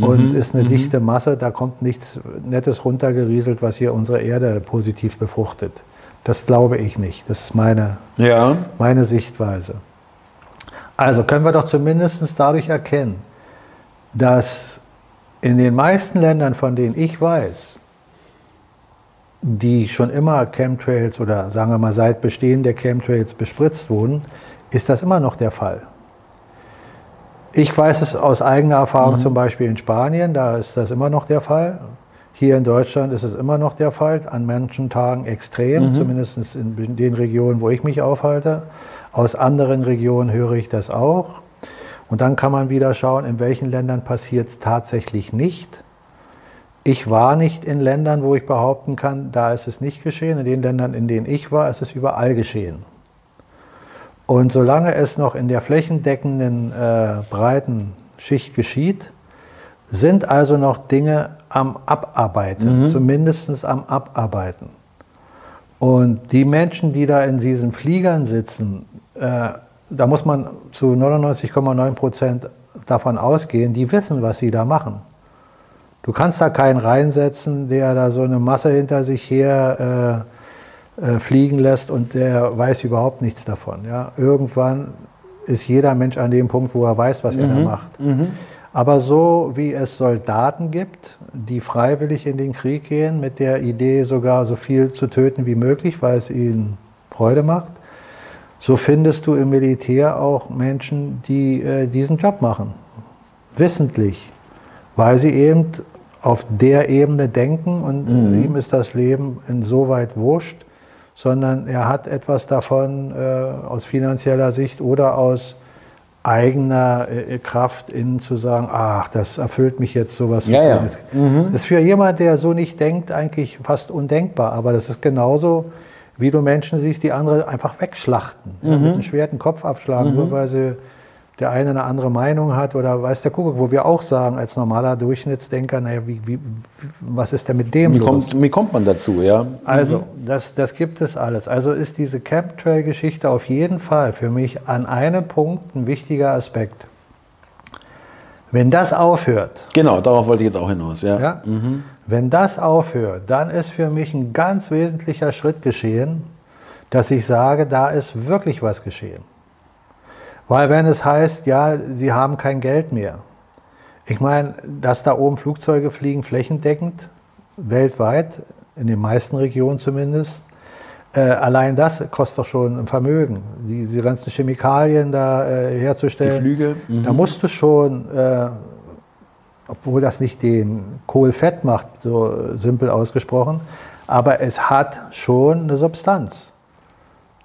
und mhm. ist eine mhm. dichte Masse. Da kommt nichts Nettes runtergerieselt, was hier unsere Erde positiv befruchtet. Das glaube ich nicht. Das ist meine, ja. meine Sichtweise. Also können wir doch zumindest dadurch erkennen, dass in den meisten Ländern, von denen ich weiß, die schon immer Chemtrails oder sagen wir mal seit Bestehen der Chemtrails bespritzt wurden, ist das immer noch der Fall. Ich weiß es aus eigener Erfahrung mhm. zum Beispiel in Spanien, da ist das immer noch der Fall. Hier in Deutschland ist es immer noch der Fall, an manchen Tagen extrem, mhm. zumindest in den Regionen, wo ich mich aufhalte. Aus anderen Regionen höre ich das auch. Und dann kann man wieder schauen, in welchen Ländern passiert es tatsächlich nicht. Ich war nicht in Ländern, wo ich behaupten kann, da ist es nicht geschehen. In den Ländern, in denen ich war, ist es überall geschehen. Und solange es noch in der flächendeckenden äh, breiten Schicht geschieht, sind also noch Dinge am Abarbeiten, mhm. zumindest am Abarbeiten. Und die Menschen, die da in diesen Fliegern sitzen, äh, da muss man zu 99,9 Prozent davon ausgehen, die wissen, was sie da machen. Du kannst da keinen reinsetzen, der da so eine Masse hinter sich her äh, fliegen lässt und der weiß überhaupt nichts davon. Ja? Irgendwann ist jeder Mensch an dem Punkt, wo er weiß, was mhm. er da mhm. macht. Mhm. Aber so wie es Soldaten gibt, die freiwillig in den Krieg gehen, mit der Idee sogar so viel zu töten wie möglich, weil es ihnen Freude macht, so findest du im Militär auch Menschen, die äh, diesen Job machen. Wissentlich. Weil sie eben auf der Ebene denken und mhm. ihm ist das Leben insoweit wurscht, sondern er hat etwas davon äh, aus finanzieller Sicht oder aus eigener äh, Kraft innen zu sagen, ach, das erfüllt mich jetzt sowas. Ja, ja. Mhm. Das ist für jemand, der so nicht denkt, eigentlich fast undenkbar. Aber das ist genauso, wie du Menschen siehst, die andere einfach wegschlachten, mhm. mit einem schweren Kopf abschlagen, mhm. nur weil sie der eine eine andere Meinung hat oder weiß der Kuckuck, wo wir auch sagen, als normaler Durchschnittsdenker, naja, wie, wie, was ist denn mit dem wie kommt, wie kommt man dazu, ja? Also, mhm. das, das gibt es alles. Also ist diese Chemtrail-Geschichte auf jeden Fall für mich an einem Punkt ein wichtiger Aspekt. Wenn das aufhört. Genau, darauf wollte ich jetzt auch hinaus, ja. ja mhm. Wenn das aufhört, dann ist für mich ein ganz wesentlicher Schritt geschehen, dass ich sage, da ist wirklich was geschehen. Weil wenn es heißt, ja, sie haben kein Geld mehr. Ich meine, dass da oben Flugzeuge fliegen, flächendeckend, weltweit, in den meisten Regionen zumindest, äh, allein das kostet doch schon ein Vermögen. Die, diese ganzen Chemikalien da äh, herzustellen. Die Flüge. Mhm. Da musst du schon, äh, obwohl das nicht den Kohl fett macht, so simpel ausgesprochen, aber es hat schon eine Substanz.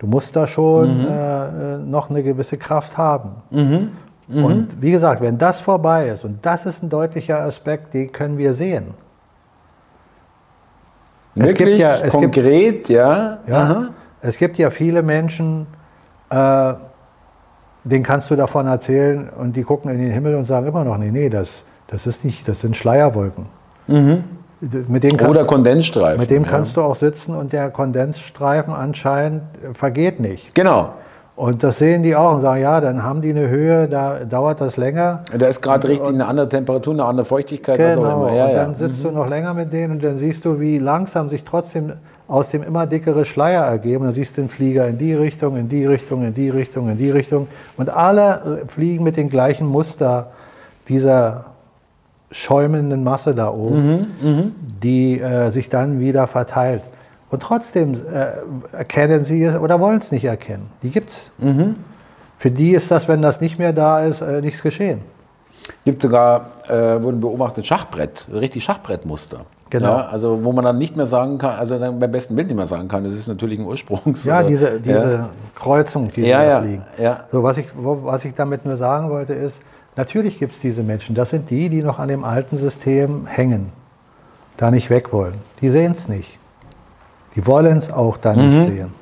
Du musst da schon mhm. äh, noch eine gewisse Kraft haben. Mhm. Mhm. Und wie gesagt, wenn das vorbei ist, und das ist ein deutlicher Aspekt, den können wir sehen. Wirklich? Es gibt ja, es konkret, gibt, ja. ja es gibt ja viele Menschen, äh, denen kannst du davon erzählen und die gucken in den Himmel und sagen immer noch, nee, nee, das, das ist nicht, das sind Schleierwolken. Mhm. Mit dem Oder Kondensstreifen. Mit dem ja. kannst du auch sitzen und der Kondensstreifen anscheinend vergeht nicht. Genau. Und das sehen die auch und sagen, ja, dann haben die eine Höhe, da dauert das länger. Da ist gerade richtig eine andere Temperatur, eine andere Feuchtigkeit, genau, was auch immer. Ja, und dann sitzt mhm. du noch länger mit denen und dann siehst du, wie langsam sich trotzdem aus dem immer dickere Schleier ergeben. Dann siehst du den Flieger in die Richtung, in die Richtung, in die Richtung, in die Richtung. Und alle fliegen mit dem gleichen Muster dieser schäumenden Masse da oben, Mhm, die äh, sich dann wieder verteilt. Und trotzdem äh, erkennen sie es oder wollen es nicht erkennen. Die gibt's. Mhm. Für die ist das, wenn das nicht mehr da ist, äh, nichts geschehen. Gibt sogar, äh, wurden beobachtet, Schachbrett, richtig Schachbrettmuster. Genau. Ja, also wo man dann nicht mehr sagen kann, also dann beim besten Bild nicht mehr sagen kann, das ist natürlichen Ursprungs. Ja, oder- diese, diese Ja. Kreuzung, die Ja, da ja, fliegen. ja. So, was, ich, wo, was ich damit nur sagen wollte, ist, natürlich gibt es diese Menschen. Das sind die, die noch an dem alten System hängen, da nicht weg wollen. Die sehen es nicht. Die wollen es auch da Mhm. nicht sehen.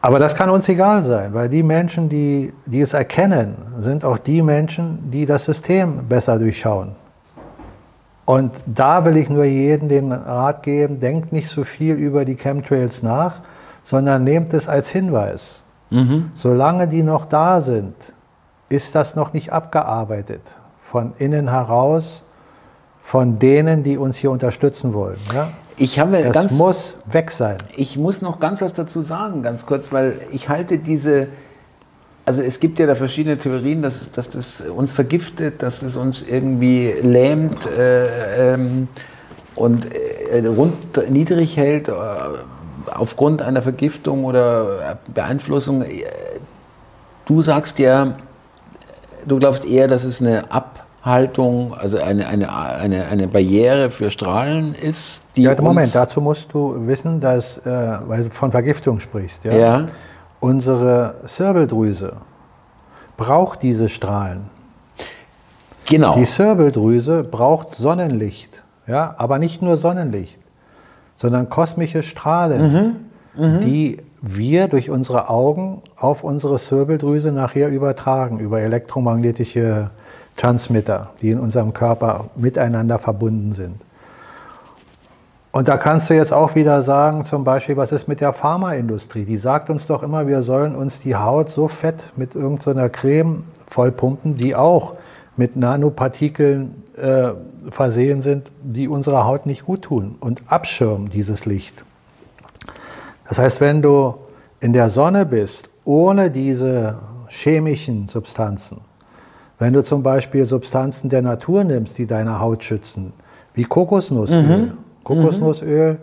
Aber das kann uns egal sein, weil die Menschen, die, die es erkennen, sind auch die Menschen, die das System besser durchschauen. Und da will ich nur jedem den Rat geben, denkt nicht so viel über die Chemtrails nach, sondern nehmt es als Hinweis. Solange die noch da sind, ist das noch nicht abgearbeitet. Von innen heraus, von denen, die uns hier unterstützen wollen. Ja? Ich habe Das ganz, muss weg sein. ich muss noch ganz was dazu sagen, ganz kurz, weil ich halte diese, also es gibt ja da verschiedene Theorien, dass, dass das uns vergiftet, dass das uns irgendwie lähmt äh, ähm, und äh, rund, niedrig hält äh, aufgrund einer Vergiftung oder Beeinflussung. Äh, Du sagst ja, du glaubst eher, dass es eine Abhaltung, also eine, eine, eine, eine Barriere für Strahlen ist, die Ja, Moment, dazu musst du wissen, dass, äh, weil du von Vergiftung sprichst, ja, Ja. unsere Zirbeldrüse braucht diese Strahlen. Genau. Die Zirbeldrüse braucht Sonnenlicht, ja, aber nicht nur Sonnenlicht, sondern kosmische Strahlen, die wir durch unsere Augen auf unsere Zirbeldrüse nachher übertragen, über elektromagnetische Transmitter, die in unserem Körper miteinander verbunden sind. Und da kannst du jetzt auch wieder sagen, zum Beispiel, was ist mit der Pharmaindustrie? Die sagt uns doch immer, wir sollen uns die Haut so fett mit irgendeiner Creme vollpumpen, die auch mit Nanopartikeln äh, versehen sind, die unserer Haut nicht gut tun und abschirmen dieses Licht. Das heißt, wenn du in der Sonne bist, ohne diese chemischen Substanzen, wenn du zum Beispiel Substanzen der Natur nimmst, die deine Haut schützen, wie Kokosnussöl. Kokosnussöl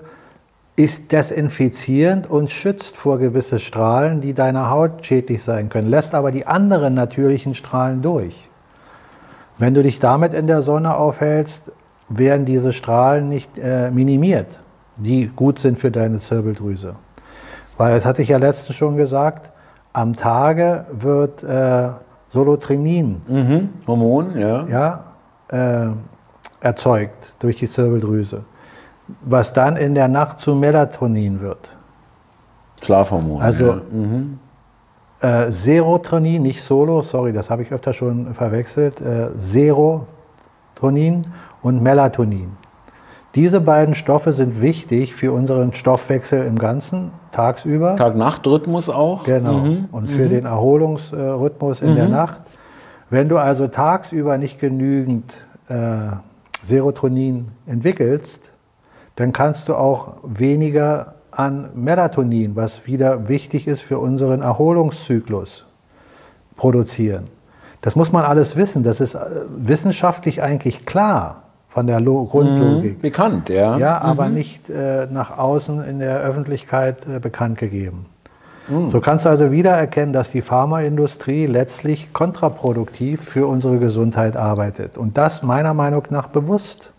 ist desinfizierend und schützt vor gewisse Strahlen, die deiner Haut schädlich sein können, lässt aber die anderen natürlichen Strahlen durch. Wenn du dich damit in der Sonne aufhältst, werden diese Strahlen nicht äh, minimiert, die gut sind für deine Zirbeldrüse. Weil, das hatte ich ja letztens schon gesagt, am Tage wird äh, Solotrinin Mhm. Hormon, ja. ja, äh, erzeugt durch die Zirbeldrüse, was dann in der Nacht zu Melatonin wird. Schlafhormon. Also ja. Mhm. äh, Serotonin, nicht Solo, sorry, das habe ich öfter schon verwechselt, äh, Serotonin und Melatonin. Diese beiden Stoffe sind wichtig für unseren Stoffwechsel im Ganzen, tagsüber. Tag-Nacht-Rhythmus auch. Genau. Mhm. Und für den Erholungsrhythmus in der Nacht. Wenn du also tagsüber nicht genügend äh, Serotonin entwickelst, dann kannst du auch weniger an Melatonin, was wieder wichtig ist für unseren Erholungszyklus, produzieren. Das muss man alles wissen. Das ist äh, wissenschaftlich eigentlich klar von der Lo Grundlogik. Bekannt, ja. Ja, aber nicht äh, nach außen in der Öffentlichkeit äh, bekannt gegeben. So kannst du also wieder erkennen, dass die Pharmaindustrie letztlich kontraproduktiv für unsere Gesundheit arbeitet. Und das meiner Meinung nach bewusst.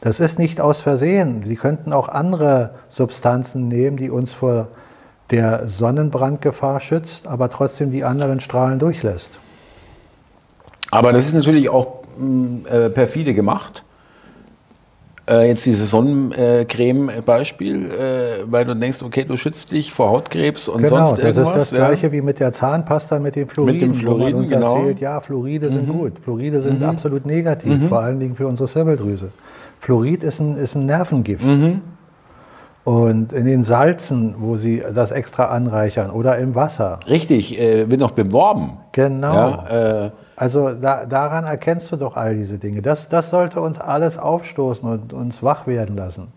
Das ist nicht aus Versehen. Sie könnten auch andere Substanzen nehmen, die uns vor der Sonnenbrandgefahr schützt, aber trotzdem die anderen Strahlen durchlässt. Aber das ist natürlich auch äh, perfide gemacht. Äh, jetzt dieses Sonnencreme-Beispiel, äh, weil du denkst, okay, du schützt dich vor Hautkrebs und Genau, sonst das irgendwas. ist das gleiche wie mit der Zahnpasta mit den Fluoriden. Mit dem Fluoriden, uns genau. erzählt, ja, Fluoride sind gut. Fluoride sind absolut negativ, vor allen Dingen für unsere Zirbeldrüse. Fluorid ist ein, ist ein Nervengift. Und in den Salzen, wo sie das extra anreichern oder im Wasser. Richtig, äh, wird noch beworben. Genau. Ja, äh, Also da, daran erkennst du doch all diese Dinge. Das, das sollte uns alles aufstoßen und uns wach werden lassen.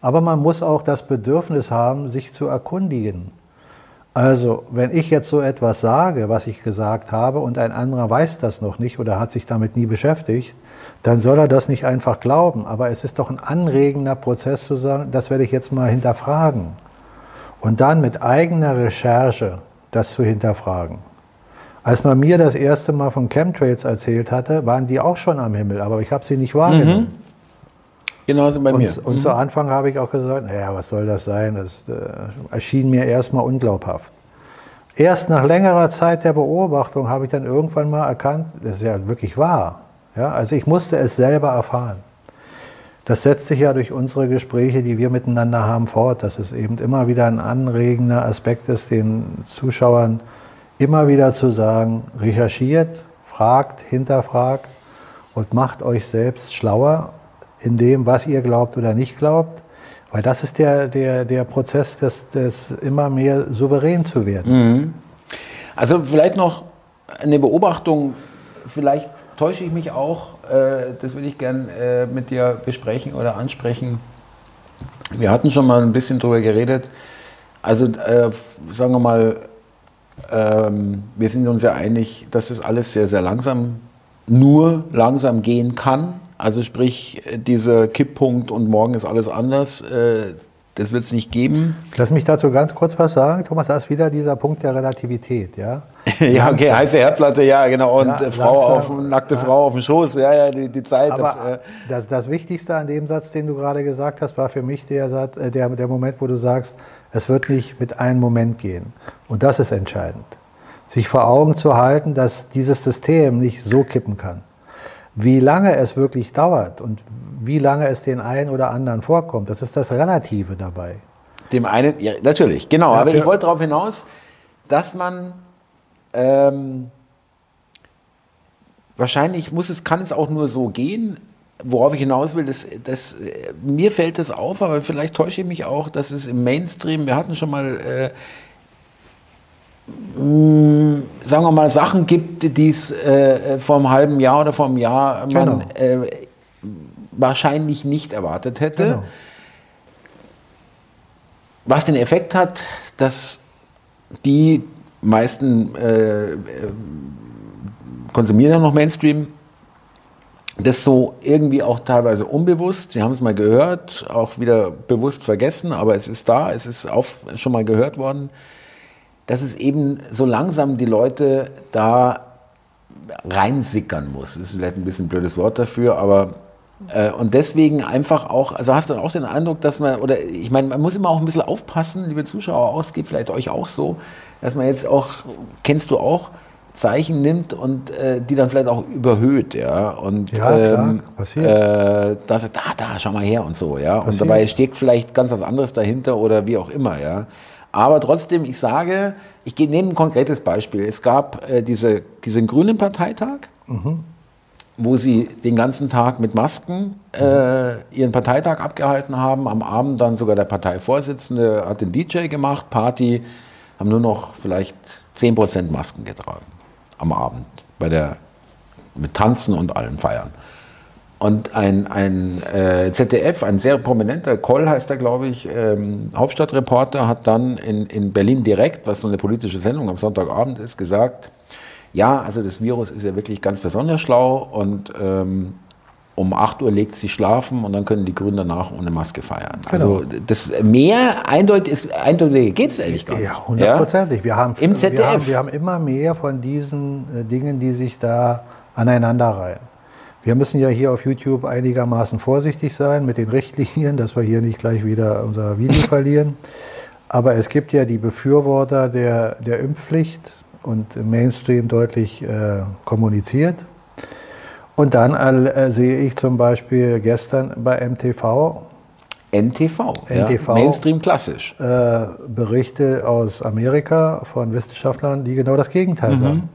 Aber man muss auch das Bedürfnis haben, sich zu erkundigen. Also, wenn ich jetzt so etwas sage, was ich gesagt habe, und ein anderer weiß das noch nicht oder hat sich damit nie beschäftigt, dann soll er das nicht einfach glauben. Aber es ist doch ein anregender Prozess zu sagen, das werde ich jetzt mal hinterfragen. Und dann mit eigener Recherche das zu hinterfragen. Als man mir das erste Mal von Chemtrails erzählt hatte, waren die auch schon am Himmel, aber ich habe sie nicht wahrgenommen. Mhm. Genauso bei und, mir. Und mhm. zu Anfang habe ich auch gesagt, naja, was soll das sein? Das äh, erschien mir erstmal unglaubhaft. Erst nach längerer Zeit der Beobachtung habe ich dann irgendwann mal erkannt, das ist ja wirklich wahr. Ja, also ich musste es selber erfahren. Das setzt sich ja durch unsere Gespräche, die wir miteinander haben, fort, dass es eben immer wieder ein anregender Aspekt ist, den Zuschauern immer wieder zu sagen, recherchiert, fragt, hinterfragt und macht euch selbst schlauer in dem, was ihr glaubt oder nicht glaubt. Weil das ist der, der, der Prozess, des, des immer mehr souverän zu werden. Mhm. Also vielleicht noch eine Beobachtung, vielleicht täusche ich mich auch, äh, das würde ich gern äh, mit dir besprechen oder ansprechen. Wir hatten schon mal ein bisschen drüber geredet. Also äh, sagen wir mal, ähm, wir sind uns ja einig, dass das alles sehr, sehr langsam, nur langsam gehen kann. Also sprich, dieser Kipppunkt und morgen ist alles anders, äh, das wird es nicht geben. Lass mich dazu ganz kurz was sagen, Thomas. Da ist wieder dieser Punkt der Relativität, ja. [LAUGHS] ja, okay, heiße Herdplatte, ja, genau. Und ja, Frau auf, nackte ja. Frau auf dem Schoß, ja, ja, die, die Zeit. Aber äh, das, das Wichtigste an dem Satz, den du gerade gesagt hast, war für mich der, Satz, äh, der, der Moment, wo du sagst, es wird nicht mit einem Moment gehen. Und das ist entscheidend. Sich vor Augen zu halten, dass dieses System nicht so kippen kann. Wie lange es wirklich dauert und wie lange es den einen oder anderen vorkommt, das ist das Relative dabei. Dem einen, ja, natürlich, genau. Ja, aber ich wollte darauf hinaus, dass man ähm, wahrscheinlich muss es, kann es auch nur so gehen. Worauf ich hinaus will, das, das, mir fällt das auf, aber vielleicht täusche ich mich auch, dass es im Mainstream, wir hatten schon mal äh, mh, sagen wir mal, Sachen gibt, die es äh, vor einem halben Jahr oder vor einem Jahr genau. man äh, wahrscheinlich nicht erwartet hätte. Genau. Was den Effekt hat, dass die meisten äh, äh konsumieren ja noch Mainstream, das so irgendwie auch teilweise unbewusst, Sie haben es mal gehört, auch wieder bewusst vergessen, aber es ist da, es ist auch schon mal gehört worden, dass es eben so langsam die Leute da reinsickern muss. Das ist vielleicht ein bisschen ein blödes Wort dafür, aber äh, und deswegen einfach auch, also hast du auch den Eindruck, dass man, oder ich meine, man muss immer auch ein bisschen aufpassen, liebe Zuschauer, auch, es geht vielleicht euch auch so, dass man jetzt auch, kennst du auch, Zeichen nimmt und äh, die dann vielleicht auch überhöht, ja. Und ja, ähm, klar, passiert. Äh, da sagt, da, da, schau mal her und so, ja. Passiert. Und dabei steckt vielleicht ganz was anderes dahinter oder wie auch immer, ja. Aber trotzdem, ich sage, ich nehme ein konkretes Beispiel. Es gab äh, diese, diesen grünen Parteitag, mhm. wo sie den ganzen Tag mit Masken äh, ihren Parteitag abgehalten haben. Am Abend dann sogar der Parteivorsitzende hat den DJ gemacht, Party, haben nur noch vielleicht 10% Masken getragen am Abend bei der, mit Tanzen und allen Feiern. Und ein, ein äh, ZDF, ein sehr prominenter, Koll heißt er, glaube ich, ähm, Hauptstadtreporter, hat dann in, in Berlin direkt, was so eine politische Sendung am Sonntagabend ist, gesagt, ja, also das Virus ist ja wirklich ganz besonders schlau und ähm, um 8 Uhr legt sie schlafen und dann können die Grünen danach ohne Maske feiern. Genau. Also das mehr eindeutig eindeutig geht es ehrlich gar nicht. Ja, hundertprozentig. Ja? Wir haben, Im ZDF. Wir haben, wir haben immer mehr von diesen äh, Dingen, die sich da aneinander reihen. Wir müssen ja hier auf YouTube einigermaßen vorsichtig sein mit den Richtlinien, dass wir hier nicht gleich wieder unser Video [LAUGHS] verlieren. Aber es gibt ja die Befürworter der, der Impfpflicht und im Mainstream deutlich äh, kommuniziert. Und dann äh, sehe ich zum Beispiel gestern bei MTV. NTV, NTV ja, Mainstream klassisch. Äh, Berichte aus Amerika von Wissenschaftlern, die genau das Gegenteil mhm. sagen.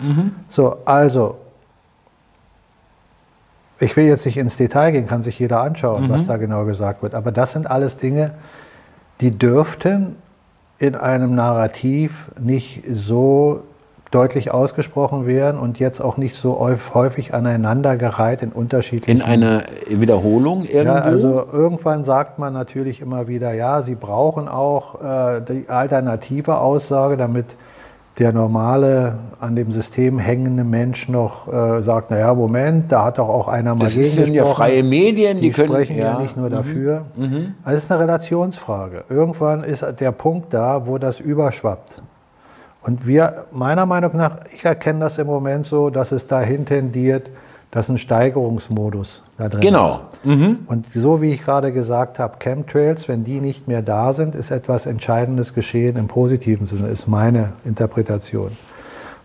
Mhm. So, also ich will jetzt nicht ins Detail gehen, kann sich jeder anschauen, mhm. was da genau gesagt wird. Aber das sind alles Dinge, die dürften in einem Narrativ nicht so deutlich ausgesprochen werden und jetzt auch nicht so häufig aneinandergereiht in unterschiedlichen. In einer Wiederholung irgendwo? Ja, also irgendwann sagt man natürlich immer wieder, ja, sie brauchen auch äh, die alternative Aussage, damit der normale, an dem System hängende Mensch noch äh, sagt, naja, Moment, da hat doch auch einer mal das gegen sind ja freie Medien, die, die können, sprechen ja. ja nicht nur mhm. dafür. Mhm. Also es ist eine Relationsfrage. Irgendwann ist der Punkt da, wo das überschwappt. Und wir, meiner Meinung nach, ich erkenne das im Moment so, dass es dahin tendiert, dass ein Steigerungsmodus da drin genau. ist. Genau. Mhm. Und so wie ich gerade gesagt habe, Chemtrails, wenn die nicht mehr da sind, ist etwas Entscheidendes geschehen im positiven Sinne, ist meine Interpretation.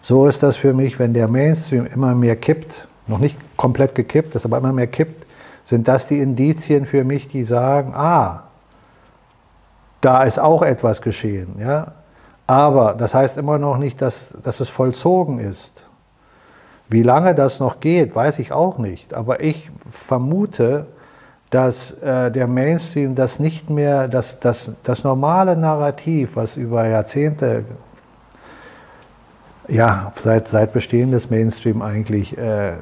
So ist das für mich, wenn der Mainstream immer mehr kippt, noch nicht komplett gekippt ist, aber immer mehr kippt, sind das die Indizien für mich, die sagen, ah, da ist auch etwas geschehen. Ja? Aber das heißt immer noch nicht, dass, dass es vollzogen ist. Wie lange das noch geht, weiß ich auch nicht. Aber ich vermute, dass äh, der Mainstream das nicht mehr, das, das, das normale Narrativ, was über Jahrzehnte, ja, seit, seit Bestehen des Mainstream eigentlich äh,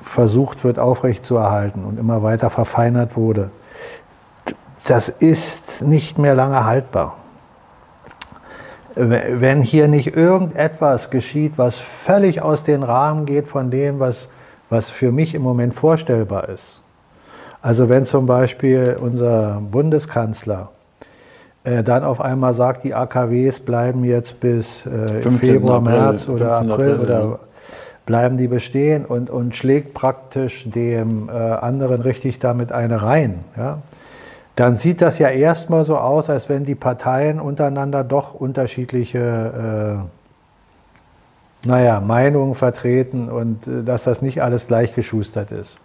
versucht wird aufrechtzuerhalten und immer weiter verfeinert wurde, das ist nicht mehr lange haltbar wenn hier nicht irgendetwas geschieht, was völlig aus den Rahmen geht von dem, was, was für mich im Moment vorstellbar ist. Also wenn zum Beispiel unser Bundeskanzler äh, dann auf einmal sagt, die AKWs bleiben jetzt bis äh, Februar, April, März oder April, April, oder bleiben die bestehen und, und schlägt praktisch dem äh, anderen richtig damit eine rein. Ja? Dann sieht das ja erstmal so aus, als wenn die Parteien untereinander doch unterschiedliche äh, naja, Meinungen vertreten und äh, dass das nicht alles gleichgeschustert ist.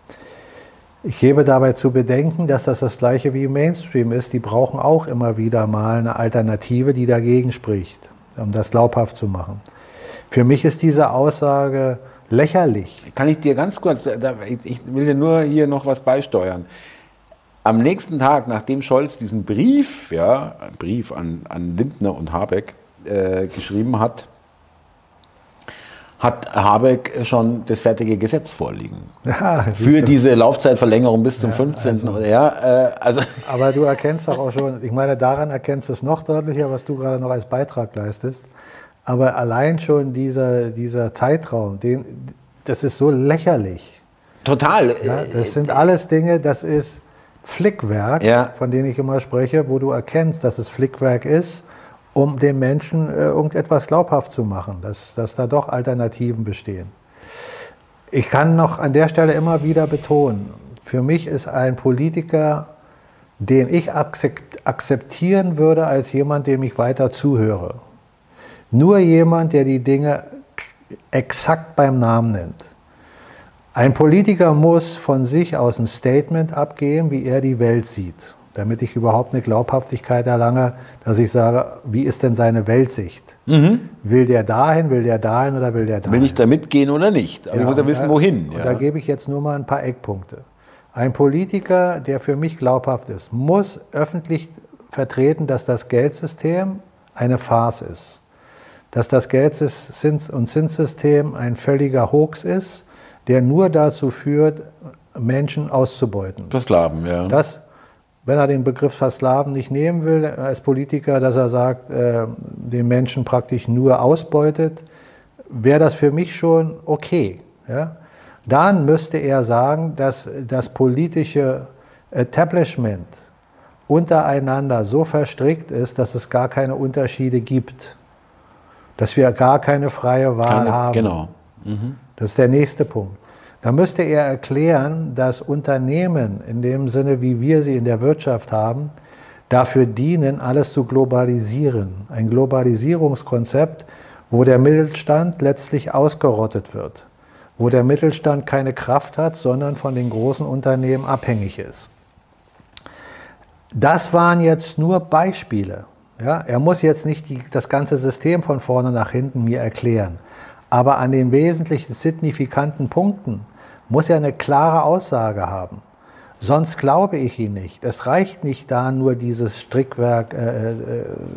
Ich gebe dabei zu bedenken, dass das das gleiche wie im Mainstream ist. Die brauchen auch immer wieder mal eine Alternative, die dagegen spricht, um das glaubhaft zu machen. Für mich ist diese Aussage lächerlich. Kann ich dir ganz kurz, ich will dir nur hier noch was beisteuern. Am nächsten Tag, nachdem Scholz diesen Brief, ja, Brief an, an Lindner und Habeck äh, geschrieben hat, hat Habeck schon das fertige Gesetz vorliegen. [LAUGHS] Ja, für diese Laufzeitverlängerung bis zum ja, 15. Also, ja, äh, also. [LAUGHS] Aber du erkennst doch auch schon, ich meine, daran erkennst du es noch deutlicher, was du gerade noch als Beitrag leistest. Aber allein schon dieser, dieser Zeitraum, den, das ist so lächerlich. Total. Ja, das sind alles Dinge, das ist, Flickwerk, ja. von dem ich immer spreche, wo du erkennst, dass es Flickwerk ist, um den Menschen äh, irgendetwas glaubhaft zu machen, dass, dass da doch Alternativen bestehen. Ich kann noch an der Stelle immer wieder betonen, für mich ist ein Politiker, den ich akzeptieren würde als jemand, dem ich weiter zuhöre. Nur jemand, der die Dinge exakt beim Namen nennt. Ein Politiker muss von sich aus ein Statement abgeben, wie er die Welt sieht, damit ich überhaupt eine Glaubhaftigkeit erlange, dass ich sage, wie ist denn seine Weltsicht? Mhm. Will der dahin, will der dahin oder will der dahin? Will ich da mitgehen oder nicht? Aber ja, ich muss ja wissen, wohin. Ja. da gebe ich jetzt nur mal ein paar Eckpunkte. Ein Politiker, der für mich glaubhaft ist, muss öffentlich vertreten, dass das Geldsystem eine Farce ist. Dass das Geld- und Zinssystem ein völliger Hoax ist der nur dazu führt, Menschen auszubeuten. Versklaven, ja. Das, wenn er den Begriff Versklaven nicht nehmen will als Politiker, dass er sagt, äh, den Menschen praktisch nur ausbeutet, wäre das für mich schon okay. Ja? Dann müsste er sagen, dass das politische Establishment untereinander so verstrickt ist, dass es gar keine Unterschiede gibt. Dass wir gar keine freie Wahl keine, haben. Genau. Mhm. Das ist der nächste Punkt. Da müsste er erklären, dass Unternehmen in dem Sinne, wie wir sie in der Wirtschaft haben, dafür dienen, alles zu globalisieren. Ein Globalisierungskonzept, wo der Mittelstand letztlich ausgerottet wird, wo der Mittelstand keine Kraft hat, sondern von den großen Unternehmen abhängig ist. Das waren jetzt nur Beispiele. Ja, er muss jetzt nicht die, das ganze System von vorne nach hinten mir erklären. Aber an den wesentlichen signifikanten Punkten muss er eine klare Aussage haben. Sonst glaube ich ihn nicht. Es reicht nicht da nur dieses Strickwerk, äh, äh,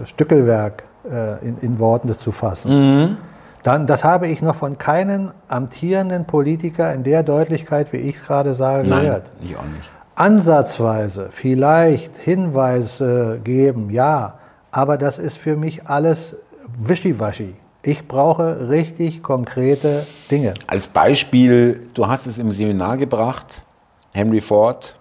Stückelwerk äh, in, in, Worten zu fassen. Mhm. Dann, das habe ich noch von keinem amtierenden Politiker in der Deutlichkeit, wie ich es gerade sage, Nein, gehört. ich auch nicht. Ansatzweise vielleicht Hinweise geben, ja, aber das ist für mich alles wischiwaschi. Ich brauche richtig konkrete Dinge. Als Beispiel, du hast es im Seminar gebracht, Henry Ford.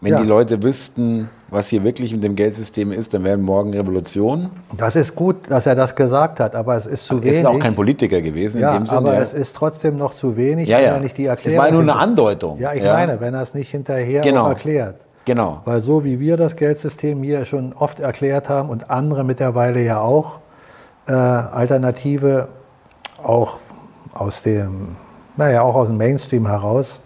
Wenn Ja. die Leute wüssten, was hier wirklich mit dem Geldsystem ist, dann wären morgen Revolutionen. Das ist gut, dass er das gesagt hat, aber es ist zu Er wenig. ist auch kein Politiker gewesen ja, in dem Sinne. aber ja. es ist trotzdem noch zu wenig, ja, wenn ja. er nicht die Es Erklärung war nur eine Andeutung. Ja, ich meine, wenn er es nicht hinterher Genau. erklärt. Genau. Weil so wie wir das Geldsystem hier schon oft erklärt haben und andere mittlerweile ja auch, äh, Alternative auch aus dem, naja, auch aus dem Mainstream heraus,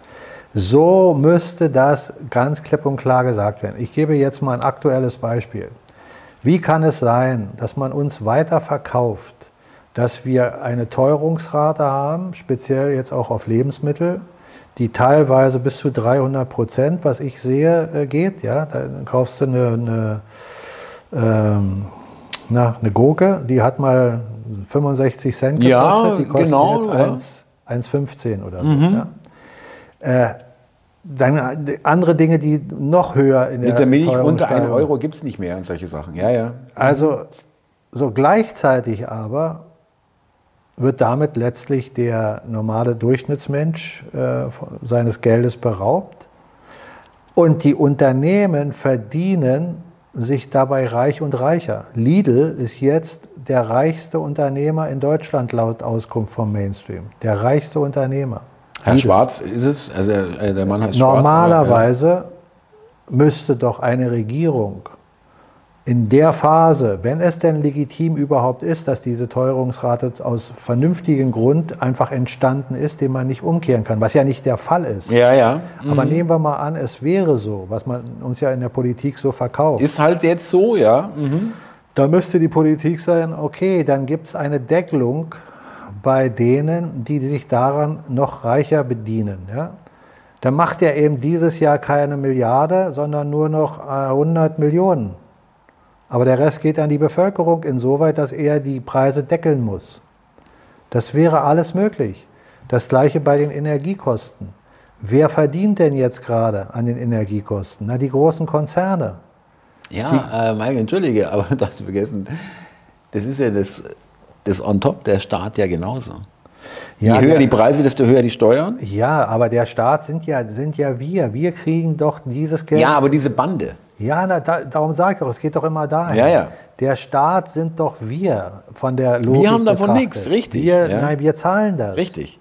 so müsste das ganz klipp und klar gesagt werden. Ich gebe jetzt mal ein aktuelles Beispiel. Wie kann es sein, dass man uns weiter verkauft, dass wir eine Teuerungsrate haben, speziell jetzt auch auf Lebensmittel, die teilweise bis zu 300 Prozent, was ich sehe, äh, geht. Ja, dann kaufst du eine, eine, ähm, na, eine Gurke, die hat mal 65 Cent gekostet, Ja, die kostet genau, jetzt ja. 1 1,15 oder so. Ja. Äh, dann andere Dinge, die noch höher in der Mit der Milch Teuerung unter 1 steigen. Euro gibt es nicht mehr und solche Sachen. Ja, ja. Also so gleichzeitig aber wird damit letztlich der normale Durchschnittsmensch äh, seines Geldes beraubt und die Unternehmen verdienen sich dabei reich und reicher. Lidl ist jetzt der reichste Unternehmer in Deutschland laut Auskunft vom Mainstream. Der reichste Unternehmer. Herr Schwarz ist es, also äh, der Mann heißt Schwarz. aber, Normalerweise müsste doch eine Regierung in der Phase, wenn es denn legitim überhaupt ist, dass diese Teuerungsrate aus vernünftigem Grund einfach entstanden ist, den man nicht umkehren kann, was ja nicht der Fall ist. Ja, ja. Aber nehmen wir mal an, es wäre so, was man uns ja in der Politik so verkauft. Ist halt jetzt so, ja. Mhm. Da müsste die Politik sein, okay, dann gibt es eine Deckelung bei denen, die sich daran noch reicher bedienen. Ja? Dann macht er eben dieses Jahr keine Milliarde, sondern nur noch äh, 100 Millionen. Aber der Rest geht an die Bevölkerung insoweit, dass er die Preise deckeln muss. Das wäre alles möglich. Das gleiche bei den Energiekosten. Wer verdient denn jetzt gerade an den Energiekosten? Na, die großen Konzerne. Ja, äh, Mike, entschuldige, [LAUGHS] aber du hast vergessen, das ist ja das, das on top, der Staat ja genauso. Je Ja, höher der- die Preise, desto höher die Steuern. Ja, aber der Staat sind ja, sind ja wir. Wir kriegen doch dieses Geld. Ja, aber diese Bande. Ja, na, da, darum sage ich doch, es geht doch immer dahin. Ja, ja. Der Staat sind doch wir von der Logik haben davon nichts, richtig, Wir, ja. Nein, wir zahlen das. Richtig.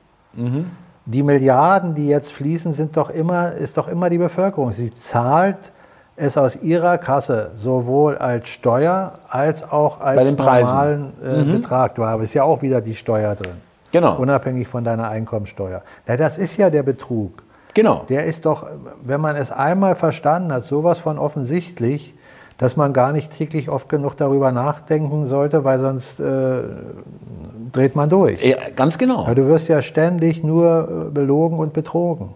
Die Milliarden, die jetzt fließen, sind doch immer, ist doch immer die Bevölkerung. Sie zahlt es aus ihrer Kasse sowohl als Steuer als auch als normalen äh, Betrag. Da ist ja auch wieder die Steuer drin. Genau. Unabhängig von deiner Einkommensteuer. Na, das ist ja der Betrug. Genau. Der ist doch, wenn man es einmal verstanden hat, sowas von offensichtlich, dass man gar nicht täglich oft genug darüber nachdenken sollte, weil sonst äh, dreht man durch. Ja, ganz genau. Weil du wirst ja ständig nur äh, belogen und betrogen.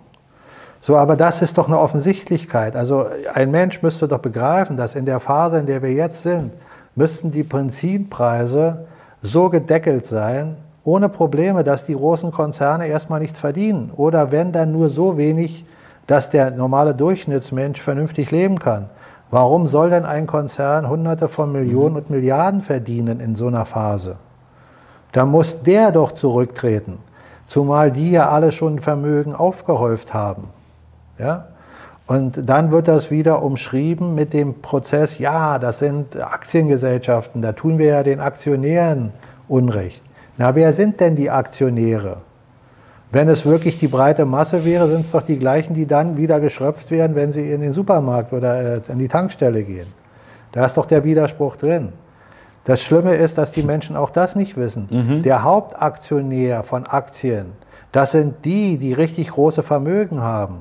So, aber das ist doch eine Offensichtlichkeit. Also ein Mensch müsste doch begreifen, dass in der Phase, in der wir jetzt sind, müssten die Benzinpreise so gedeckelt sein, ohne Probleme, dass die großen Konzerne erstmal nichts verdienen. Oder wenn dann nur so wenig, dass der normale Durchschnittsmensch vernünftig leben kann. Warum soll denn ein Konzern Hunderte von Millionen und Milliarden verdienen in so einer Phase? Da muss der doch zurücktreten. Zumal die ja alle schon Vermögen aufgehäuft haben. Ja? Und dann wird das wieder umschrieben mit dem Prozess, ja, das sind Aktiengesellschaften, da tun wir ja den Aktionären Unrecht. Na, wer sind denn die Aktionäre? Wenn es wirklich die breite Masse wäre, sind es doch die gleichen, die dann wieder geschröpft werden, wenn sie in den Supermarkt oder äh, in die Tankstelle gehen. Da ist doch der Widerspruch drin. Das Schlimme ist, dass die Menschen auch das nicht wissen. Der Hauptaktionär von Aktien, das sind die, die richtig große Vermögen haben.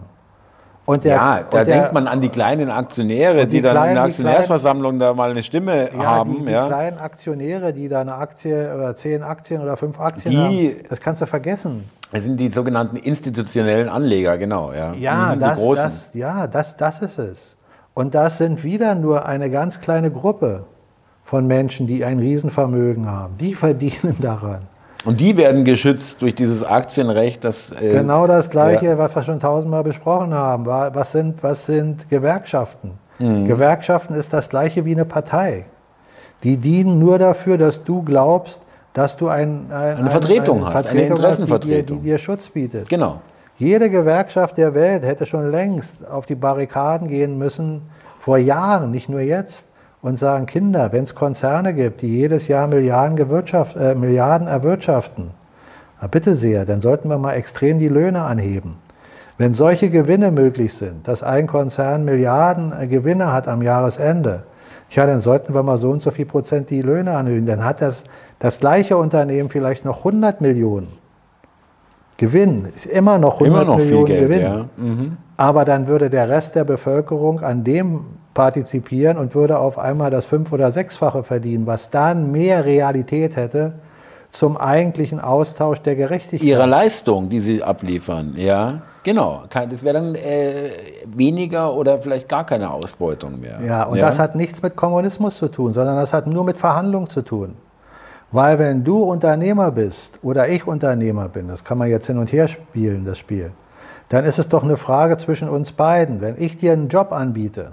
Und der, ja, da der, denkt man an die kleinen Aktionäre, die die, dann in kleinen- der die Aktionärsversammlung da mal eine Stimme ja, haben. die, die ja. kleinen Aktionäre, die da eine Aktie oder zehn Aktien oder fünf Aktien Die- haben, das kannst du vergessen. Das sind die sogenannten institutionellen Anleger, genau. Ja, Ja, Mhm, das, die großen. das, ja das, das ist es. Und das sind wieder nur eine ganz kleine Gruppe von Menschen, die ein Riesenvermögen haben. Die verdienen [LAUGHS] daran. Und die werden geschützt durch dieses Aktienrecht, das. Äh, genau das Gleiche, ja. was wir schon tausendmal besprochen haben. Was sind, was sind Gewerkschaften? Mhm. Gewerkschaften ist das Gleiche wie eine Partei. Die dienen nur dafür, dass du glaubst, dass du ein, ein, eine Vertretung eine, hast, Vertretung eine Interessenvertretung, hast, die, dir, die dir Schutz bietet. Genau. Jede Gewerkschaft der Welt hätte schon längst auf die Barrikaden gehen müssen, vor Jahren, nicht nur jetzt, und sagen, Kinder, wenn es Konzerne gibt, die jedes Jahr Milliarden, äh, Milliarden erwirtschaften, bitte sehr, dann sollten wir mal extrem die Löhne anheben. Wenn solche Gewinne möglich sind, dass ein Konzern Milliarden äh, Gewinne hat am Jahresende, ja, dann sollten wir mal so und so viel Prozent die Löhne anhöhen. Dann hat das, das gleiche Unternehmen vielleicht noch 100 Millionen. Gewinn ist immer noch 100 immer noch Millionen Geld, Gewinn. Ja. Mhm. Aber dann würde der Rest der Bevölkerung an dem partizipieren und würde auf einmal das fünf- oder sechsfache verdienen, was dann mehr Realität hätte zum eigentlichen Austausch der Gerechtigkeit. Ihre Leistung, die Sie abliefern, ja. Genau, das wäre dann äh, weniger oder vielleicht gar keine Ausbeutung mehr. Ja, und ja? das hat nichts mit Kommunismus zu tun, sondern das hat nur mit Verhandlungen zu tun. Weil wenn du Unternehmer bist oder ich Unternehmer bin, das kann man jetzt hin und her spielen, das Spiel, dann ist es doch eine Frage zwischen uns beiden. Wenn ich dir einen Job anbiete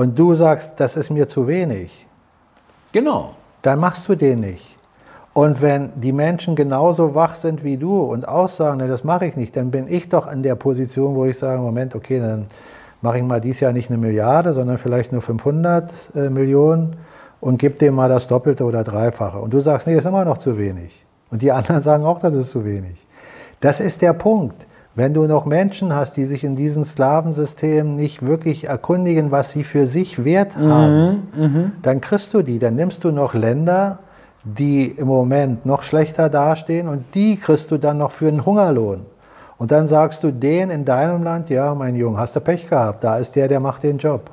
und du sagst, das ist mir zu wenig, genau. dann machst du den nicht. Und wenn die Menschen genauso wach sind wie du und auch sagen, ne, das mache ich nicht, dann bin ich doch in der Position, wo ich sage, Moment, okay, dann mache ich mal dieses Jahr nicht eine Milliarde, sondern vielleicht nur 500 äh, Millionen und gebe dem mal das Doppelte oder Dreifache. Und du sagst, nee, das ist immer noch zu wenig. Und die anderen [LAUGHS] sagen auch, das ist zu wenig. Das ist der Punkt. Wenn du noch Menschen hast, die sich in diesem Sklavensystem nicht wirklich erkundigen, was sie für sich wert mhm, haben, mhm, dann kriegst du die. Dann nimmst du noch Länder, die im Moment noch schlechter dastehen und die kriegst du dann noch für einen Hungerlohn. Und dann sagst du den in deinem Land, ja, mein Junge, hast du Pech gehabt, da ist der, der macht den Job.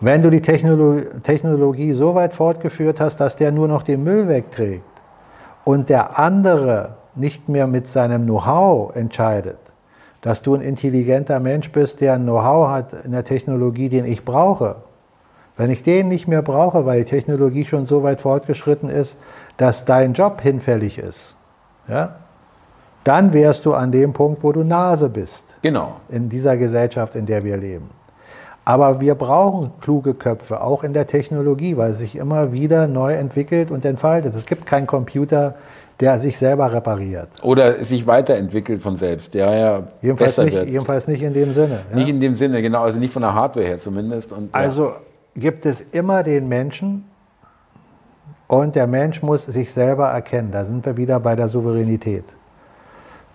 Wenn du die Technologie so weit fortgeführt hast, dass der nur noch den Müll wegträgt und der andere nicht mehr mit seinem Know-how entscheidet, dass du ein intelligenter Mensch bist, der ein Know-how hat in der Technologie, den ich brauche, wenn ich den nicht mehr brauche, weil die Technologie schon so weit fortgeschritten ist, dass dein Job hinfällig ist, ja, dann wärst du an dem Punkt, wo du Nase bist. Genau. In dieser Gesellschaft, in der wir leben. Aber wir brauchen kluge Köpfe, auch in der Technologie, weil es sich immer wieder neu entwickelt und entfaltet. Es gibt keinen Computer, der sich selber repariert. Oder sich weiterentwickelt von selbst, der ja jedenfalls besser nicht, wird. Jedenfalls nicht in dem Sinne. Ja? Nicht in dem Sinne, genau, also nicht von der Hardware her zumindest. Und, ja. Also gibt es immer den Menschen und der Mensch muss sich selber erkennen. Da sind wir wieder bei der Souveränität.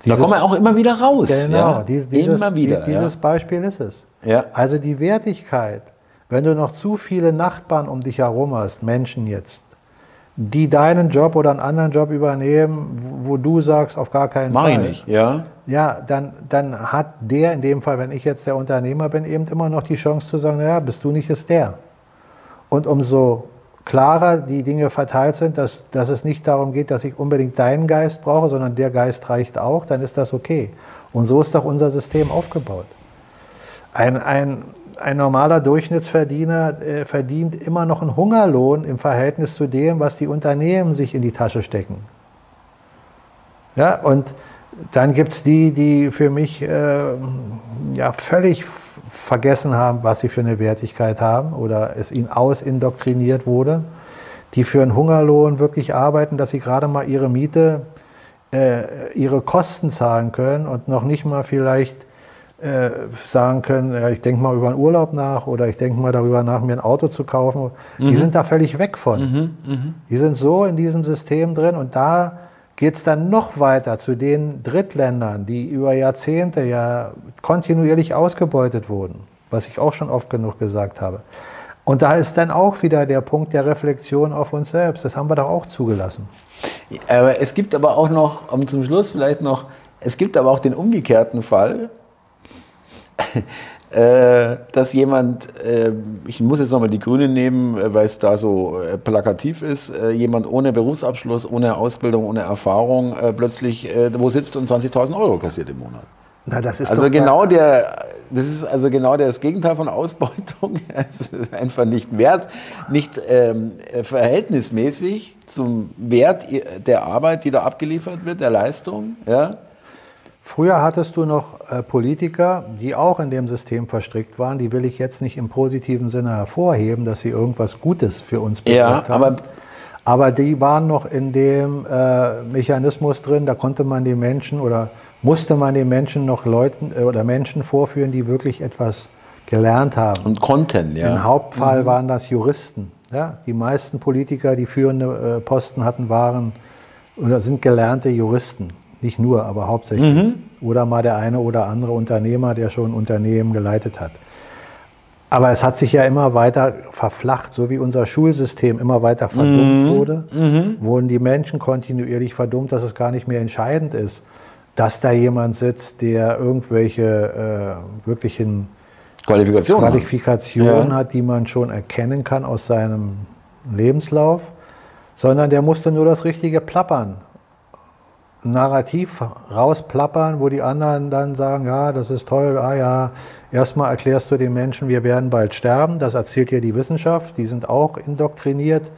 Dieses, da kommen wir auch immer wieder raus. Genau, ja? dieses, immer wieder. Dieses. Beispiel ist es. Ja. Also die Wertigkeit, wenn du noch zu viele Nachbarn um dich herum hast, Menschen jetzt, die deinen Job oder einen anderen Job übernehmen, wo du sagst, auf gar keinen Mach Fall. Mach ich nicht, ja. Ja, dann, dann hat der, in dem Fall, wenn ich jetzt der Unternehmer bin, eben immer noch die Chance zu sagen, naja, bist du nicht, ist der. Und umso klarer die Dinge verteilt sind, dass, dass es nicht darum geht, dass ich unbedingt deinen Geist brauche, sondern der Geist reicht auch, dann ist das okay. Und so ist doch unser System aufgebaut. Ein, ein, ein normaler Durchschnittsverdiener äh, verdient immer noch einen Hungerlohn im Verhältnis zu dem, was die Unternehmen sich in die Tasche stecken. Ja, und dann gibt es die, die für mich äh, ja, völlig vergessen haben, was sie für eine Wertigkeit haben oder es ihnen ausindoktriniert wurde, die für einen Hungerlohn wirklich arbeiten, dass sie gerade mal ihre Miete, äh, ihre Kosten zahlen können und noch nicht mal vielleicht äh, sagen können, ja, ich denke mal über einen Urlaub nach oder ich denke mal darüber nach, mir ein Auto zu kaufen. Mhm. Die sind da völlig weg von. Mhm, mh. Die sind so in diesem System drin und da geht es dann noch weiter zu den Drittländern, die über Jahrzehnte ja kontinuierlich ausgebeutet wurden, was ich auch schon oft genug gesagt habe. Und da ist dann auch wieder der Punkt der Reflexion auf uns selbst. Das haben wir doch auch zugelassen. Aber es gibt aber auch noch, um zum Schluss vielleicht noch, es gibt aber auch den umgekehrten Fall, [LAUGHS] dass jemand, äh, ich muss jetzt nochmal die Grünen nehmen, äh, weil es da so äh, plakativ ist, äh, jemand ohne Berufsabschluss, ohne Ausbildung, ohne Erfahrung äh, plötzlich wo sitzt und 20.000 Euro kassiert im Monat. Na, das ist also genau der, das ist also genau das Gegenteil von Ausbeutung. [LAUGHS] Es ist einfach nicht wert, nicht ähm, verhältnismäßig zum Wert der Arbeit, die da abgeliefert wird, der Leistung. Ja. Früher hattest du noch äh, Politiker, die auch in dem System verstrickt waren. Die will ich jetzt nicht im positiven Sinne hervorheben, dass sie irgendwas Gutes für uns bewirkt Ja, haben. aber Aber die waren noch in dem äh, Mechanismus drin, da konnte man die Menschen oder musste man den Menschen noch Leuten äh, oder Menschen vorführen, die wirklich etwas gelernt haben. und Content, ja. Im Hauptfall waren das Juristen. Ja? Die meisten Politiker, die führende Posten hatten, waren oder sind gelernte Juristen. Nicht nur, aber hauptsächlich. Oder mal der eine oder andere Unternehmer, der schon Unternehmen geleitet hat. Aber es hat sich ja immer weiter verflacht, so wie unser Schulsystem immer weiter verdummt wurde, wurden die Menschen kontinuierlich verdummt, dass es gar nicht mehr entscheidend ist, dass da jemand sitzt, der irgendwelche äh, wirklichen Qualifikation. Qualifikationen Ja. hat, die man schon erkennen kann aus seinem Lebenslauf, sondern der musste nur das richtige Plappern, Narrativ rausplappern, wo die anderen dann sagen, ja, das ist toll, ah ja, erstmal erklärst du den Menschen, wir werden bald sterben, das erzählt dir die Wissenschaft, die sind auch indoktriniert.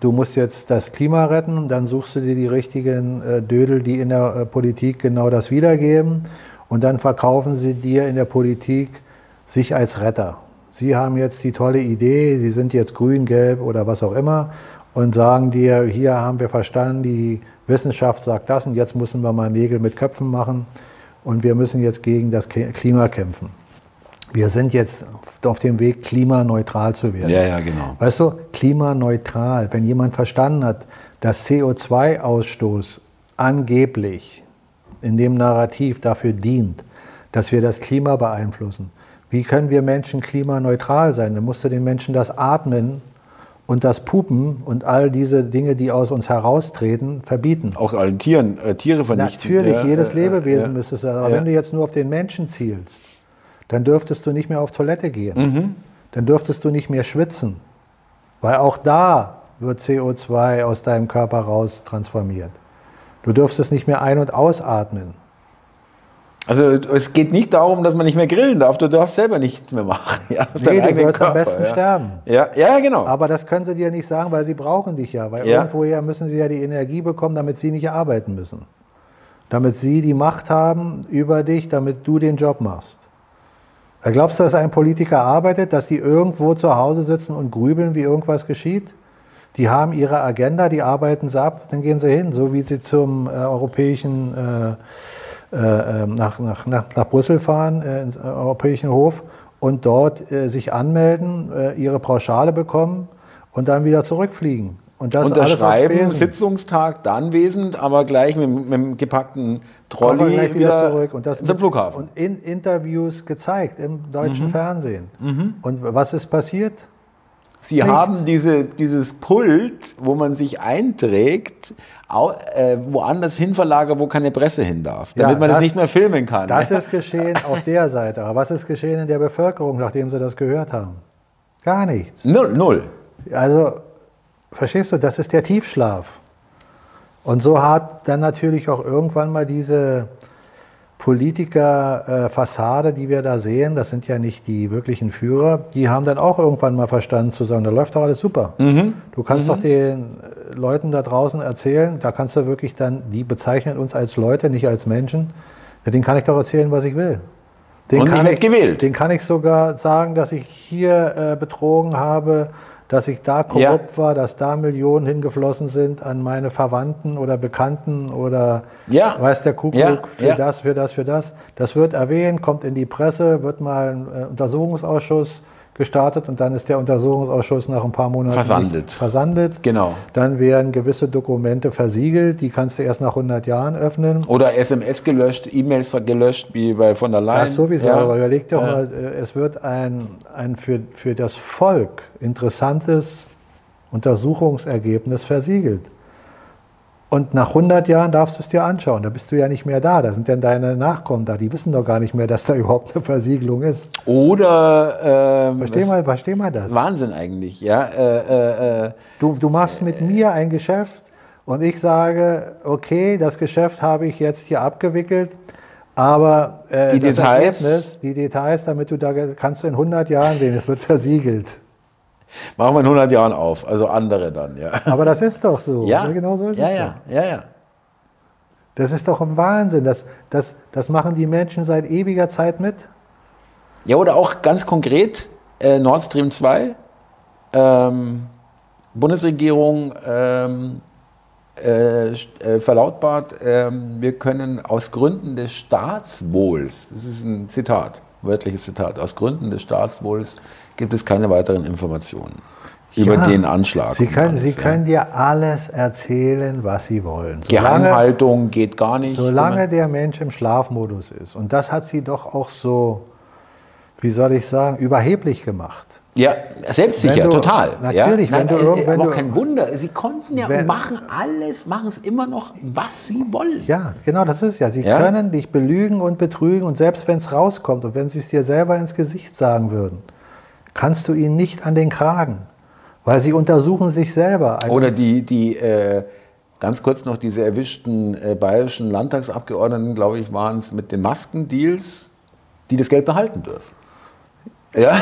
Du musst jetzt das Klima retten, dann suchst du dir die richtigen äh, Dödel, die in der äh, Politik genau das wiedergeben und dann verkaufen sie dir in der Politik sich als Retter. Sie haben jetzt die tolle Idee, sie sind jetzt grün, gelb oder was auch immer und sagen dir, hier haben wir verstanden, die Wissenschaft sagt das und jetzt müssen wir mal Nägel mit Köpfen machen und wir müssen jetzt gegen das Klima kämpfen. Wir sind jetzt auf dem Weg, klimaneutral zu werden. Ja, ja, genau. Weißt du, klimaneutral, wenn jemand verstanden hat, dass CO2-Ausstoß angeblich in dem Narrativ dafür dient, dass wir das Klima beeinflussen, wie können wir Menschen klimaneutral sein? Dann musst du den Menschen das Atmen und das Pupen und all diese Dinge, die aus uns heraustreten, verbieten. Auch allen Tieren, äh, Tiere vernichten. Natürlich, Ja, jedes äh, Lebewesen ja. du sagen. Aber Ja. wenn du jetzt nur auf den Menschen zielst, dann dürftest du nicht mehr auf Toilette gehen. Mhm. Dann dürftest du nicht mehr schwitzen. Weil auch da wird CO2 aus deinem Körper raus transformiert. Du dürftest nicht mehr ein- und ausatmen. Also es geht nicht darum, dass man nicht mehr grillen darf, du darfst selber nichts mehr machen. Ja, aus Nee, du sollst am Körper, besten ja. sterben. Ja, ja, genau. Aber das können sie dir nicht sagen, weil sie brauchen dich ja. Weil Ja. irgendwoher müssen sie ja die Energie bekommen, damit sie nicht arbeiten müssen. Damit sie die Macht haben über dich, damit du den Job machst. Da glaubst du, dass ein Politiker arbeitet, dass die irgendwo zu Hause sitzen und grübeln, wie irgendwas geschieht? Die haben ihre Agenda, die arbeiten sie ab, dann gehen sie hin, so wie sie zum äh, europäischen, äh, nach, nach, nach, nach Brüssel fahren, äh, ins äh, europäischen Hof und dort äh, sich anmelden, äh, ihre Pauschale bekommen und dann wieder zurückfliegen. Und das Unterschreiben. Sitzungstag da anwesend, aber gleich mit, mit dem gepackten Trolley gleich wieder, zurück. Und das zum Flughafen. Und in Interviews gezeigt im deutschen Mhm. Fernsehen. Und was ist passiert? Sie Nichts. haben diese, dieses Pult, wo man sich einträgt, au, äh, woanders hin verlagert, wo keine Presse hin darf, Ja, damit man das, das- nicht mehr filmen kann. Das ist geschehen auf der Seite. Aber was ist geschehen in der Bevölkerung, nachdem sie das gehört haben? Gar nichts. null, null. Also, verstehst du, das ist der Tiefschlaf. Und so hat dann natürlich auch irgendwann mal diese Politiker-Fassade, die wir da sehen, das sind ja nicht die wirklichen Führer, die haben dann auch irgendwann mal verstanden zu sagen, da läuft doch alles super. Du kannst doch den äh, Leuten da draußen erzählen, da kannst du wirklich dann, die bezeichnen uns als Leute, nicht als Menschen, ja, denen kann ich doch erzählen, was ich will. Den Und ich kann werd gewählt. Den kann ich sogar sagen, dass ich hier äh, betrogen habe, dass ich da korrupt war, dass da Millionen hingeflossen sind an meine Verwandten oder Bekannten oder Ja. weiß der Kuckuck Ja, für ja. das, für das, für das. Das wird erwähnt, kommt in die Presse, wird mal ein äh, Untersuchungsausschuss gestartet und dann ist der Untersuchungsausschuss nach ein paar Monaten Versandet. versandet. Genau. Dann werden gewisse Dokumente versiegelt, die kannst du erst nach 100 Jahren öffnen. Oder SMS gelöscht, E-Mails gelöscht, wie bei von der Leyen. Das sowieso, Ja. aber überleg dir Ja. mal, äh, es wird ein, ein für, für das Volk interessantes Untersuchungsergebnis versiegelt. Und nach 100 Jahren darfst du es dir anschauen. Da bist du ja nicht mehr da. Da sind dann deine Nachkommen da. Die wissen doch gar nicht mehr, dass da [LAUGHS] überhaupt eine Versiegelung ist. Oder ähm, Versteh mal, versteh mal das. Wahnsinn eigentlich, ja. Äh, äh, äh, Du, du machst mit mir ein Geschäft und ich sage, okay, das Geschäft habe ich jetzt hier abgewickelt, Aber äh, Die Details- Ergebnis, die Details, damit du da kannst du in 100 Jahren sehen, es wird versiegelt. Machen wir in 100 Jahren auf, also andere dann, ja. Aber das ist doch so. Ja, Genau so ist ja, es ja, ja, ja. doch. Das ist doch ein Wahnsinn. Das, das, das machen die Menschen seit ewiger Zeit mit. Ja, oder auch ganz konkret äh, Nord Stream 2. Ähm, Bundesregierung ähm, äh, äh, verlautbart, ähm, wir können aus Gründen des Staatswohls, das ist ein Zitat, wörtliches Zitat, aus Gründen des Staatswohls gibt es keine weiteren Informationen über Ja, den Anschlag. Sie können, alles, Sie ja. können dir alles erzählen, was Sie wollen. Geheimhaltung geht gar nicht. Solange der Mensch im Schlafmodus ist. Und das hat sie doch auch so, wie soll ich sagen, überheblich gemacht. Ja, selbstsicher, du- total. natürlich, ja? wenn du äh, irgend- wenn aber du- kein Wunder, sie konnten ja Wenn- machen alles, machen es immer noch, was sie wollen. Ja, genau, das ist ja. Sie Ja? können dich belügen und betrügen und selbst wenn es rauskommt und wenn sie es dir selber ins Gesicht sagen würden, kannst du ihnen nicht an den Kragen, weil sie untersuchen sich selber. Oder die, die äh, ganz kurz noch diese erwischten äh, bayerischen Landtagsabgeordneten, glaube ich, waren es mit den Maskendeals, die das Geld behalten dürfen. Ja,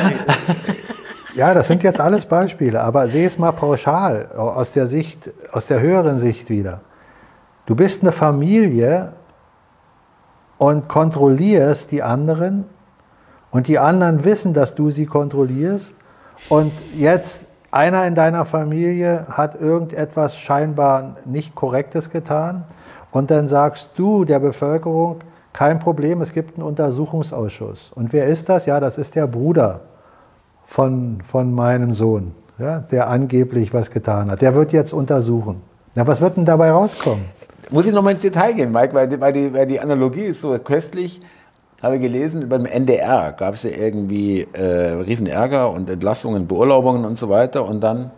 Ja, das sind jetzt alles Beispiele, aber sehe es mal pauschal aus der Sicht, aus der höheren Sicht wieder. Du bist eine Familie und kontrollierst die anderen und die anderen wissen, dass du sie kontrollierst und jetzt einer in deiner Familie hat irgendetwas scheinbar nicht Korrektes getan und dann sagst du der Bevölkerung, kein Problem, es gibt einen Untersuchungsausschuss. Und wer ist das? Ja, das ist der Bruder von, von meinem Sohn, ja, der angeblich was getan hat. Der wird jetzt untersuchen. Na, was wird denn dabei rauskommen? muss ich noch mal ins Detail gehen, Mike, weil, die- weil, die, weil die Analogie ist so köstlich. Habe ich gelesen, beim NDR gab es ja irgendwie äh, Riesenärger und Entlassungen, Beurlaubungen und so weiter. Und dann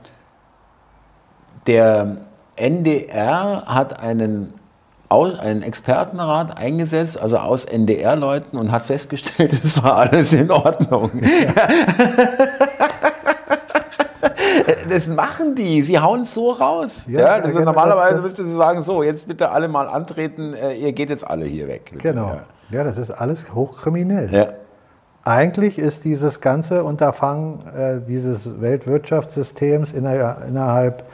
der NDR hat einen, Aus, einen Expertenrat eingesetzt, also aus NDR-Leuten und hat festgestellt, [LAUGHS] es war alles in Ordnung. [LAUGHS] Das machen die, sie hauen es so raus. Ja, Ja, ja, das ist genau, normalerweise müsste sie sagen, so, jetzt bitte alle mal antreten, äh, ihr geht jetzt alle hier weg. Genau. Ja. Ja, das ist alles hochkriminell. Ja. Eigentlich ist dieses ganze Unterfangen äh, dieses Weltwirtschaftssystems inner, innerhalb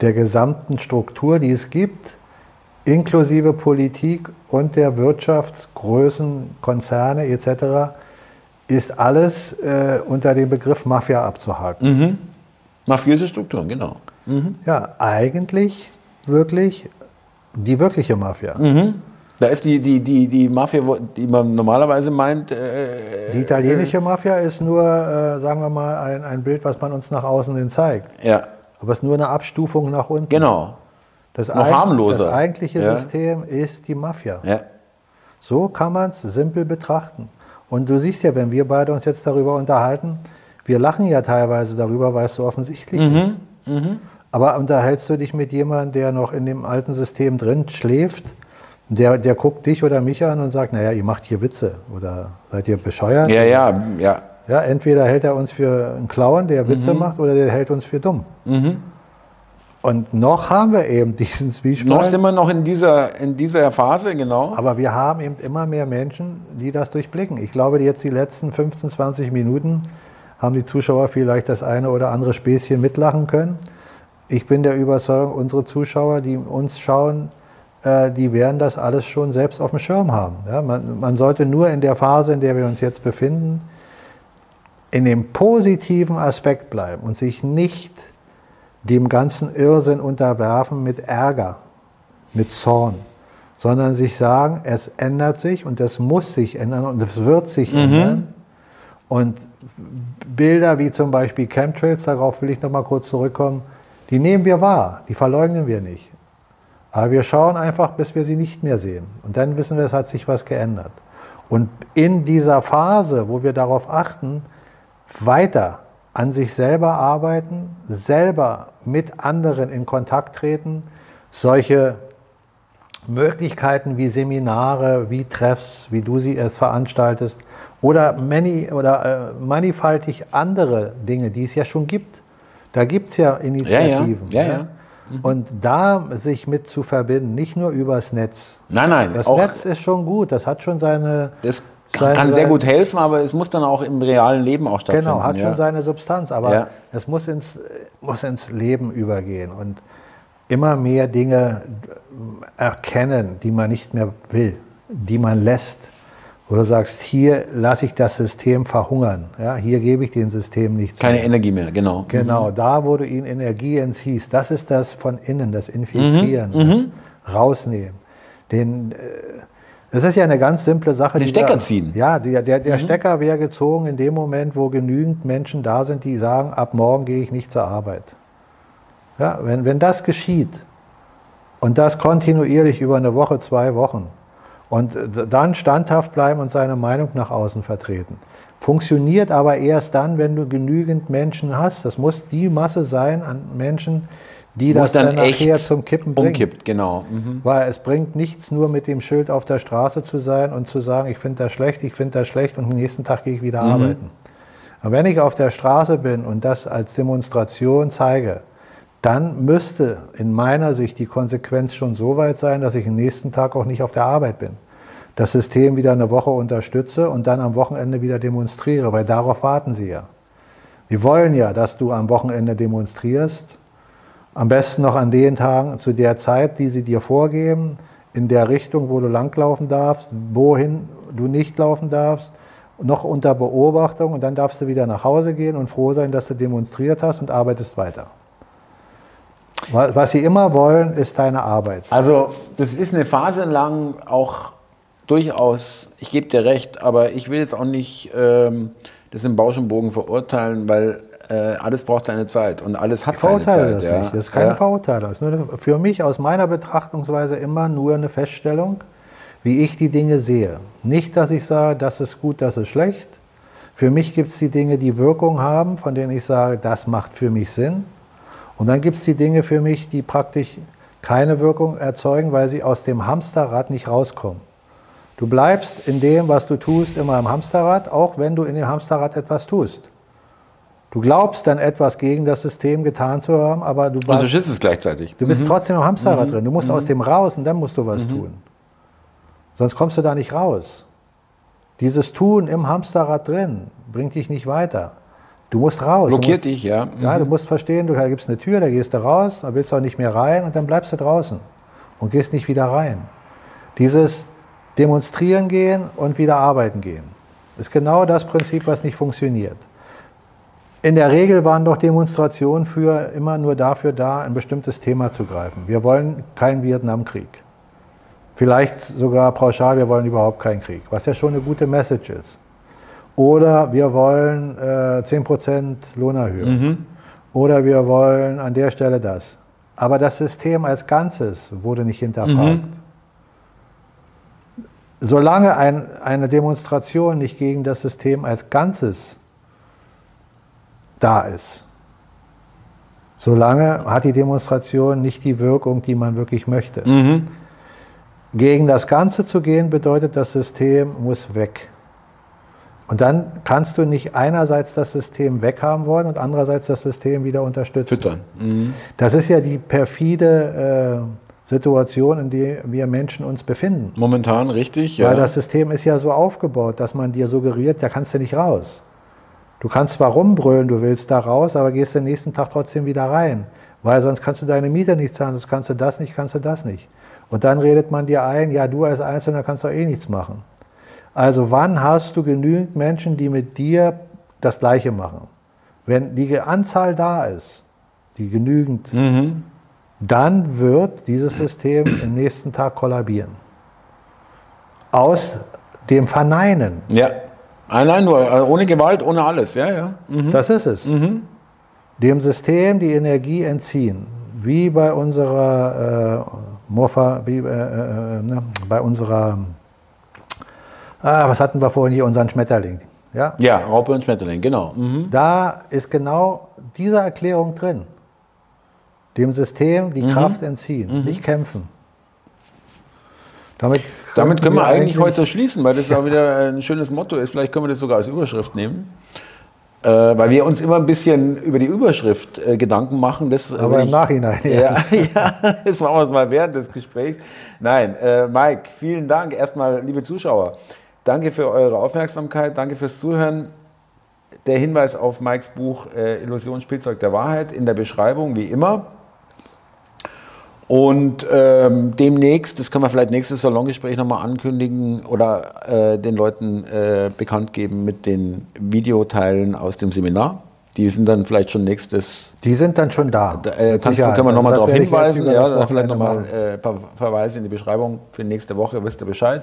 der gesamten Struktur, die es gibt, inklusive Politik und der Wirtschaft, Größen, Konzerne etc., ist alles äh, unter dem Begriff Mafia abzuhaken. Mafiöse Strukturen, genau. Ja, eigentlich wirklich die wirkliche Mafia. Da ist die, die, die, die Mafia, die man normalerweise meint, äh, Die italienische Mafia ist nur, äh, sagen wir mal, ein, ein Bild, was man uns nach außen hin zeigt. ja, Aber es ist nur eine Abstufung nach unten. genau. Das, Noch eig- harmloser. das eigentliche Ja. System ist die Mafia. Ja. So kann man es simpel betrachten. Und du siehst ja, wenn wir beide uns jetzt darüber unterhalten, wir lachen ja teilweise darüber, weil es so offensichtlich Mhm. ist. Aber unterhältst du dich mit jemandem, der noch in dem alten System drin schläft, der, der guckt dich oder mich an und sagt, naja, ihr macht hier Witze oder seid ihr bescheuert? ja, ja, ja. Ja, entweder hält er uns für einen Clown, der Mhm. Witze macht, oder der hält uns für dumm. Und noch haben wir eben [LAUGHS] diesen Noch Zwiespalt. sind wir noch in dieser, in dieser Phase, genau. Aber wir haben eben immer mehr Menschen, die das durchblicken. Ich glaube, jetzt die letzten 15, 20 Minuten haben die Zuschauer vielleicht das eine oder andere Späßchen mitlachen können. Ich bin der Überzeugung, unsere Zuschauer, die uns schauen, äh, die werden das alles schon selbst auf dem Schirm haben. Ja, man, man sollte nur in der Phase, in der wir uns jetzt befinden, in dem positiven Aspekt bleiben und sich nicht dem ganzen Irrsinn unterwerfen mit Ärger, mit Zorn, sondern sich sagen, es ändert sich und es muss sich ändern und es wird sich ändern. Und Bilder wie zum Beispiel Chemtrails, darauf will ich noch mal kurz zurückkommen, die nehmen wir wahr, die verleugnen wir nicht. Aber wir schauen einfach, bis wir sie nicht mehr sehen. Und dann wissen wir, es hat sich was geändert. Und in dieser Phase, wo wir darauf achten, weiter an sich selber arbeiten, selber mit anderen in Kontakt treten, solche Möglichkeiten wie Seminare, wie Treffs, wie du sie es veranstaltest, oder, many, oder äh, mannigfaltig andere Dinge, die es ja schon gibt. Da gibt es ja Initiativen. Ja, ja, ja. Mhm. Und da sich mit zu verbinden, nicht nur übers Netz. Nein, nein. Das Netz ist schon gut, das hat schon seine. Das kann, kann sehr gut helfen, aber es muss dann auch im realen Leben auch stattfinden. Genau, hat ja. schon seine Substanz, aber Ja. es muss ins, muss ins Leben übergehen und immer mehr Dinge erkennen, die man nicht mehr will, die man lässt. Wo du sagst, hier lasse ich das System verhungern, ja, hier gebe ich dem System nichts Keine mehr. Energie mehr, genau. Genau, da wo du ihnen Energie entziehst, das ist das von innen, das Infiltrieren, das Rausnehmen. Den, äh, das ist ja eine ganz simple Sache. Den die Stecker da- ziehen. Ja, der, der, der Stecker wäre gezogen in dem Moment, wo genügend Menschen da sind, die sagen, ab morgen gehe ich nicht zur Arbeit. Ja, wenn, wenn das geschieht und das kontinuierlich über eine Woche, zwei Wochen und dann standhaft bleiben und seine Meinung nach außen vertreten. Funktioniert aber erst dann, wenn du genügend Menschen hast. Das muss die Masse sein an Menschen, die Muss das dann dann nachher echt zum Kippen bringen. Umkippt, genau. Mhm. Weil es bringt nichts nur mit dem Schild auf der Straße zu sein und zu sagen, ich finde das schlecht, ich finde das schlecht und am nächsten Tag gehe ich wieder arbeiten. Aber wenn ich auf der Straße bin und das als Demonstration zeige, dann müsste in meiner Sicht die Konsequenz schon so weit sein, dass ich am nächsten Tag auch nicht auf der Arbeit bin. Das System wieder eine Woche unterstütze und dann am Wochenende wieder demonstriere, weil darauf warten sie ja. Die wollen ja, dass du am Wochenende demonstrierst, am besten noch an den Tagen zu der Zeit, die sie dir vorgeben, in der Richtung, wo du langlaufen darfst, wohin du nicht laufen darfst, noch unter Beobachtung und dann darfst du wieder nach Hause gehen und froh sein, dass du demonstriert hast und arbeitest weiter. Wa- Was sie immer wollen, ist deine Arbeit. Also das ist eine Phase lang auch durchaus, ich gebe dir recht, aber ich will jetzt auch nicht ähm, das im Bausch und Bogen verurteilen, weil äh, alles braucht seine Zeit und alles hat Ich seine Zeit. das ja. nicht. Das ist keine ja. Verurteilung. Das ist nur für mich aus meiner Betrachtungsweise immer nur eine Feststellung, wie ich die Dinge sehe. Nicht, dass ich sage, das ist gut, das ist schlecht. Für mich gibt es die Dinge, die Wirkung haben, von denen ich sage, das macht für mich Sinn. Und dann gibt es die Dinge für mich, die praktisch keine Wirkung erzeugen, weil sie aus dem Hamsterrad nicht rauskommen. Du bleibst in dem, was du tust, immer im Hamsterrad, auch wenn du in dem Hamsterrad etwas tust. Du glaubst dann etwas gegen das System getan zu haben, aber du, Also warst, schützt es gleichzeitig. du bist trotzdem im Hamsterrad drin. Du musst aus dem raus und dann musst du was tun. Sonst kommst du da nicht raus. Dieses Tun im Hamsterrad drin bringt dich nicht weiter. Du musst raus. du Blockiert musst, dich, ja. Ja, du musst verstehen, du, da gibt es eine Tür, da gehst du raus, da willst du auch nicht mehr rein und dann bleibst du draußen und gehst nicht wieder rein. Dieses Demonstrieren gehen und wieder arbeiten gehen ist genau das Prinzip, was nicht funktioniert. In der Regel waren doch Demonstrationen für immer nur dafür da, ein bestimmtes Thema zu greifen. Wir wollen keinen Vietnamkrieg. Vielleicht sogar pauschal, wir wollen überhaupt keinen Krieg, was ja schon eine gute Message ist. Oder wir wollen äh, 10% Lohnerhöhung. Oder wir wollen an der Stelle das. Aber das System als Ganzes wurde nicht hinterfragt. Solange ein, eine Demonstration nicht gegen das System als Ganzes da ist, solange hat die Demonstration nicht die Wirkung, die man wirklich möchte. Gegen das Ganze zu gehen bedeutet, das System muss weg. Und dann kannst du nicht einerseits das System weghaben wollen und andererseits das System wieder unterstützen. Füttern. Das ist ja die perfide äh, Situation, in der wir Menschen uns befinden. Momentan richtig, ja. Weil das System ist ja so aufgebaut, dass man dir suggeriert, da kannst du nicht raus. Du kannst zwar rumbrüllen, du willst da raus, aber gehst den nächsten Tag trotzdem wieder rein. Weil sonst kannst du deine Miete nicht zahlen, sonst kannst du das nicht, kannst du das nicht. Und dann redet man dir ein, ja, du als Einzelner kannst doch eh nichts machen. Also wann hast du genügend Menschen, die mit dir das Gleiche machen? Wenn die Anzahl da ist, die genügend, dann wird dieses System im nächsten Tag kollabieren. Aus dem Verneinen. ja. Nein, nur äh, ohne Gewalt, ohne alles, ja, ja. Das ist es. Dem System die Energie entziehen. Wie bei unserer äh, Morpha, wie, äh, äh, ne, bei unserer, ah, was hatten wir vorhin hier, unseren Schmetterling. Ja? Ja, Raupe und Schmetterling, genau. Mhm. Da ist genau diese Erklärung drin. Dem System die Kraft entziehen, nicht kämpfen. Damit, Damit können wir eigentlich eigentlich heute schließen, weil das auch wieder ein schönes Motto ist. Vielleicht können wir das sogar als Überschrift nehmen. Äh, weil wir uns immer ein bisschen über die Überschrift äh, Gedanken machen. Das, Aber im ich, Nachhinein. [LAUGHS] Ja, ja, das machen wir es mal während des Gesprächs. Nein, äh, Mike, vielen Dank. Erstmal, liebe Zuschauer, danke für eure Aufmerksamkeit, danke fürs Zuhören. Der Hinweis auf Mikes Buch äh, Illusion Spielzeug der Wahrheit in der Beschreibung, wie immer. Und ähm, demnächst, das können wir vielleicht nächstes Salongespräch nochmal ankündigen oder äh, den Leuten äh, bekannt geben mit den Videoteilen aus dem Seminar. Die sind dann vielleicht schon nächstes. Die sind dann schon da. Da, äh, kannst, können wir nochmal Also darauf hinweisen. Ja, vielleicht nochmal äh, ein paar Verweise in die Beschreibung für nächste Woche, wisst ihr Bescheid.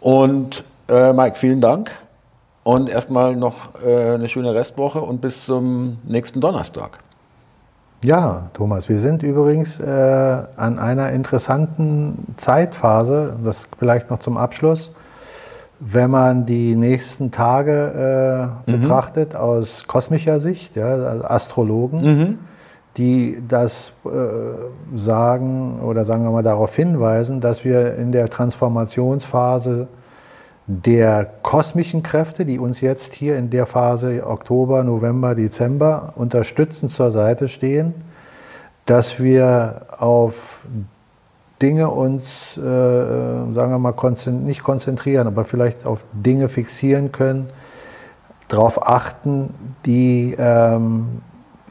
Und äh, Mike, vielen Dank. Und erstmal noch äh, eine schöne Restwoche und bis zum nächsten Donnerstag. Ja, Thomas, wir sind übrigens äh, an einer interessanten Zeitphase, das vielleicht noch zum Abschluss. Wenn man die nächsten Tage äh, betrachtet aus kosmischer Sicht, ja, also Astrologen, die das äh, sagen oder sagen wir mal darauf hinweisen, dass wir in der Transformationsphase der kosmischen Kräfte, die uns jetzt hier in der Phase Oktober, November, Dezember unterstützend zur Seite stehen, dass wir auf Dinge uns, äh, sagen wir mal, konzen nicht konzentrieren, aber vielleicht auf Dinge fixieren können, darauf achten, die ähm,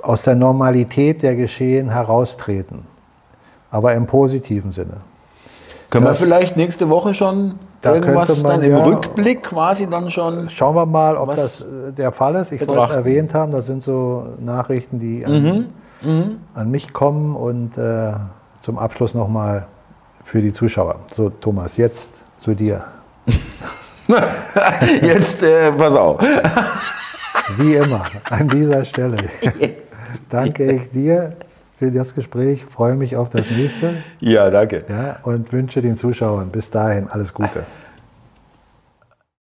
aus der Normalität der Geschehen heraustreten, aber im positiven Sinne. Können Das- wir vielleicht nächste Woche schon Da irgendwas man, dann im ja. Rückblick quasi dann schon. Schauen wir mal, ob das äh, der Fall ist. Ich wollte es erwähnt haben, das sind so Nachrichten, die an, Mhm. an mich kommen und äh, zum Abschluss nochmal für die Zuschauer. So, Thomas, jetzt zu dir. [LAUGHS] Jetzt, äh, pass auf. Wie immer, an dieser Stelle [LAUGHS] danke ich dir für das Gespräch, freue mich auf das nächste Ja, danke. ja, und wünsche den Zuschauern bis dahin alles Gute.